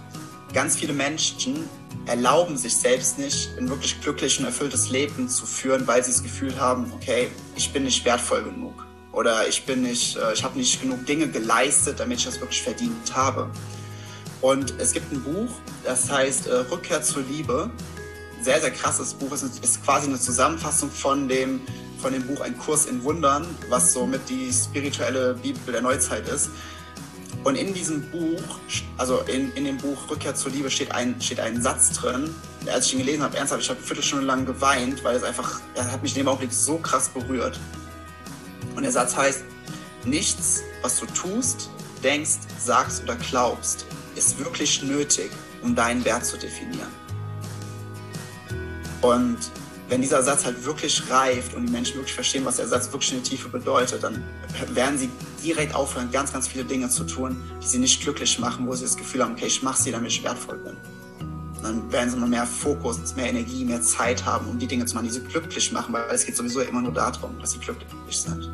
ganz viele Menschen erlauben sich selbst nicht, ein wirklich glücklich und erfülltes Leben zu führen, weil sie das Gefühl haben, okay, ich bin nicht wertvoll genug oder ich bin nicht, äh, ich habe nicht genug Dinge geleistet, damit ich das wirklich verdient habe. Und es gibt ein Buch, das heißt äh, Rückkehr zur Liebe. Sehr, sehr krasses Buch. Es ist quasi eine Zusammenfassung von dem, von dem Buch Ein Kurs in Wundern, was so mit die spirituelle Bibel der Neuzeit ist. Und in diesem Buch, also in, in dem Buch Rückkehr zur Liebe, steht ein, steht ein Satz drin. Als ich ihn gelesen habe, ernsthaft, ich habe eine Viertelstunde lang geweint, weil es einfach, er hat mich in dem Augenblick so krass berührt. Und der Satz heißt, nichts, was du tust, denkst, sagst oder glaubst, ist wirklich nötig, um deinen Wert zu definieren. Und wenn dieser Satz halt wirklich reift und die Menschen wirklich verstehen, was der Satz wirklich in der Tiefe bedeutet, dann werden sie direkt aufhören, ganz, ganz viele Dinge zu tun, die sie nicht glücklich machen, wo sie das Gefühl haben, okay, ich mache sie, damit ich wertvoll bin. Dann werden sie mal mehr Fokus, mehr Energie, mehr Zeit haben, um die Dinge zu machen, die sie glücklich machen, weil es geht sowieso immer nur darum, dass sie glücklich sind.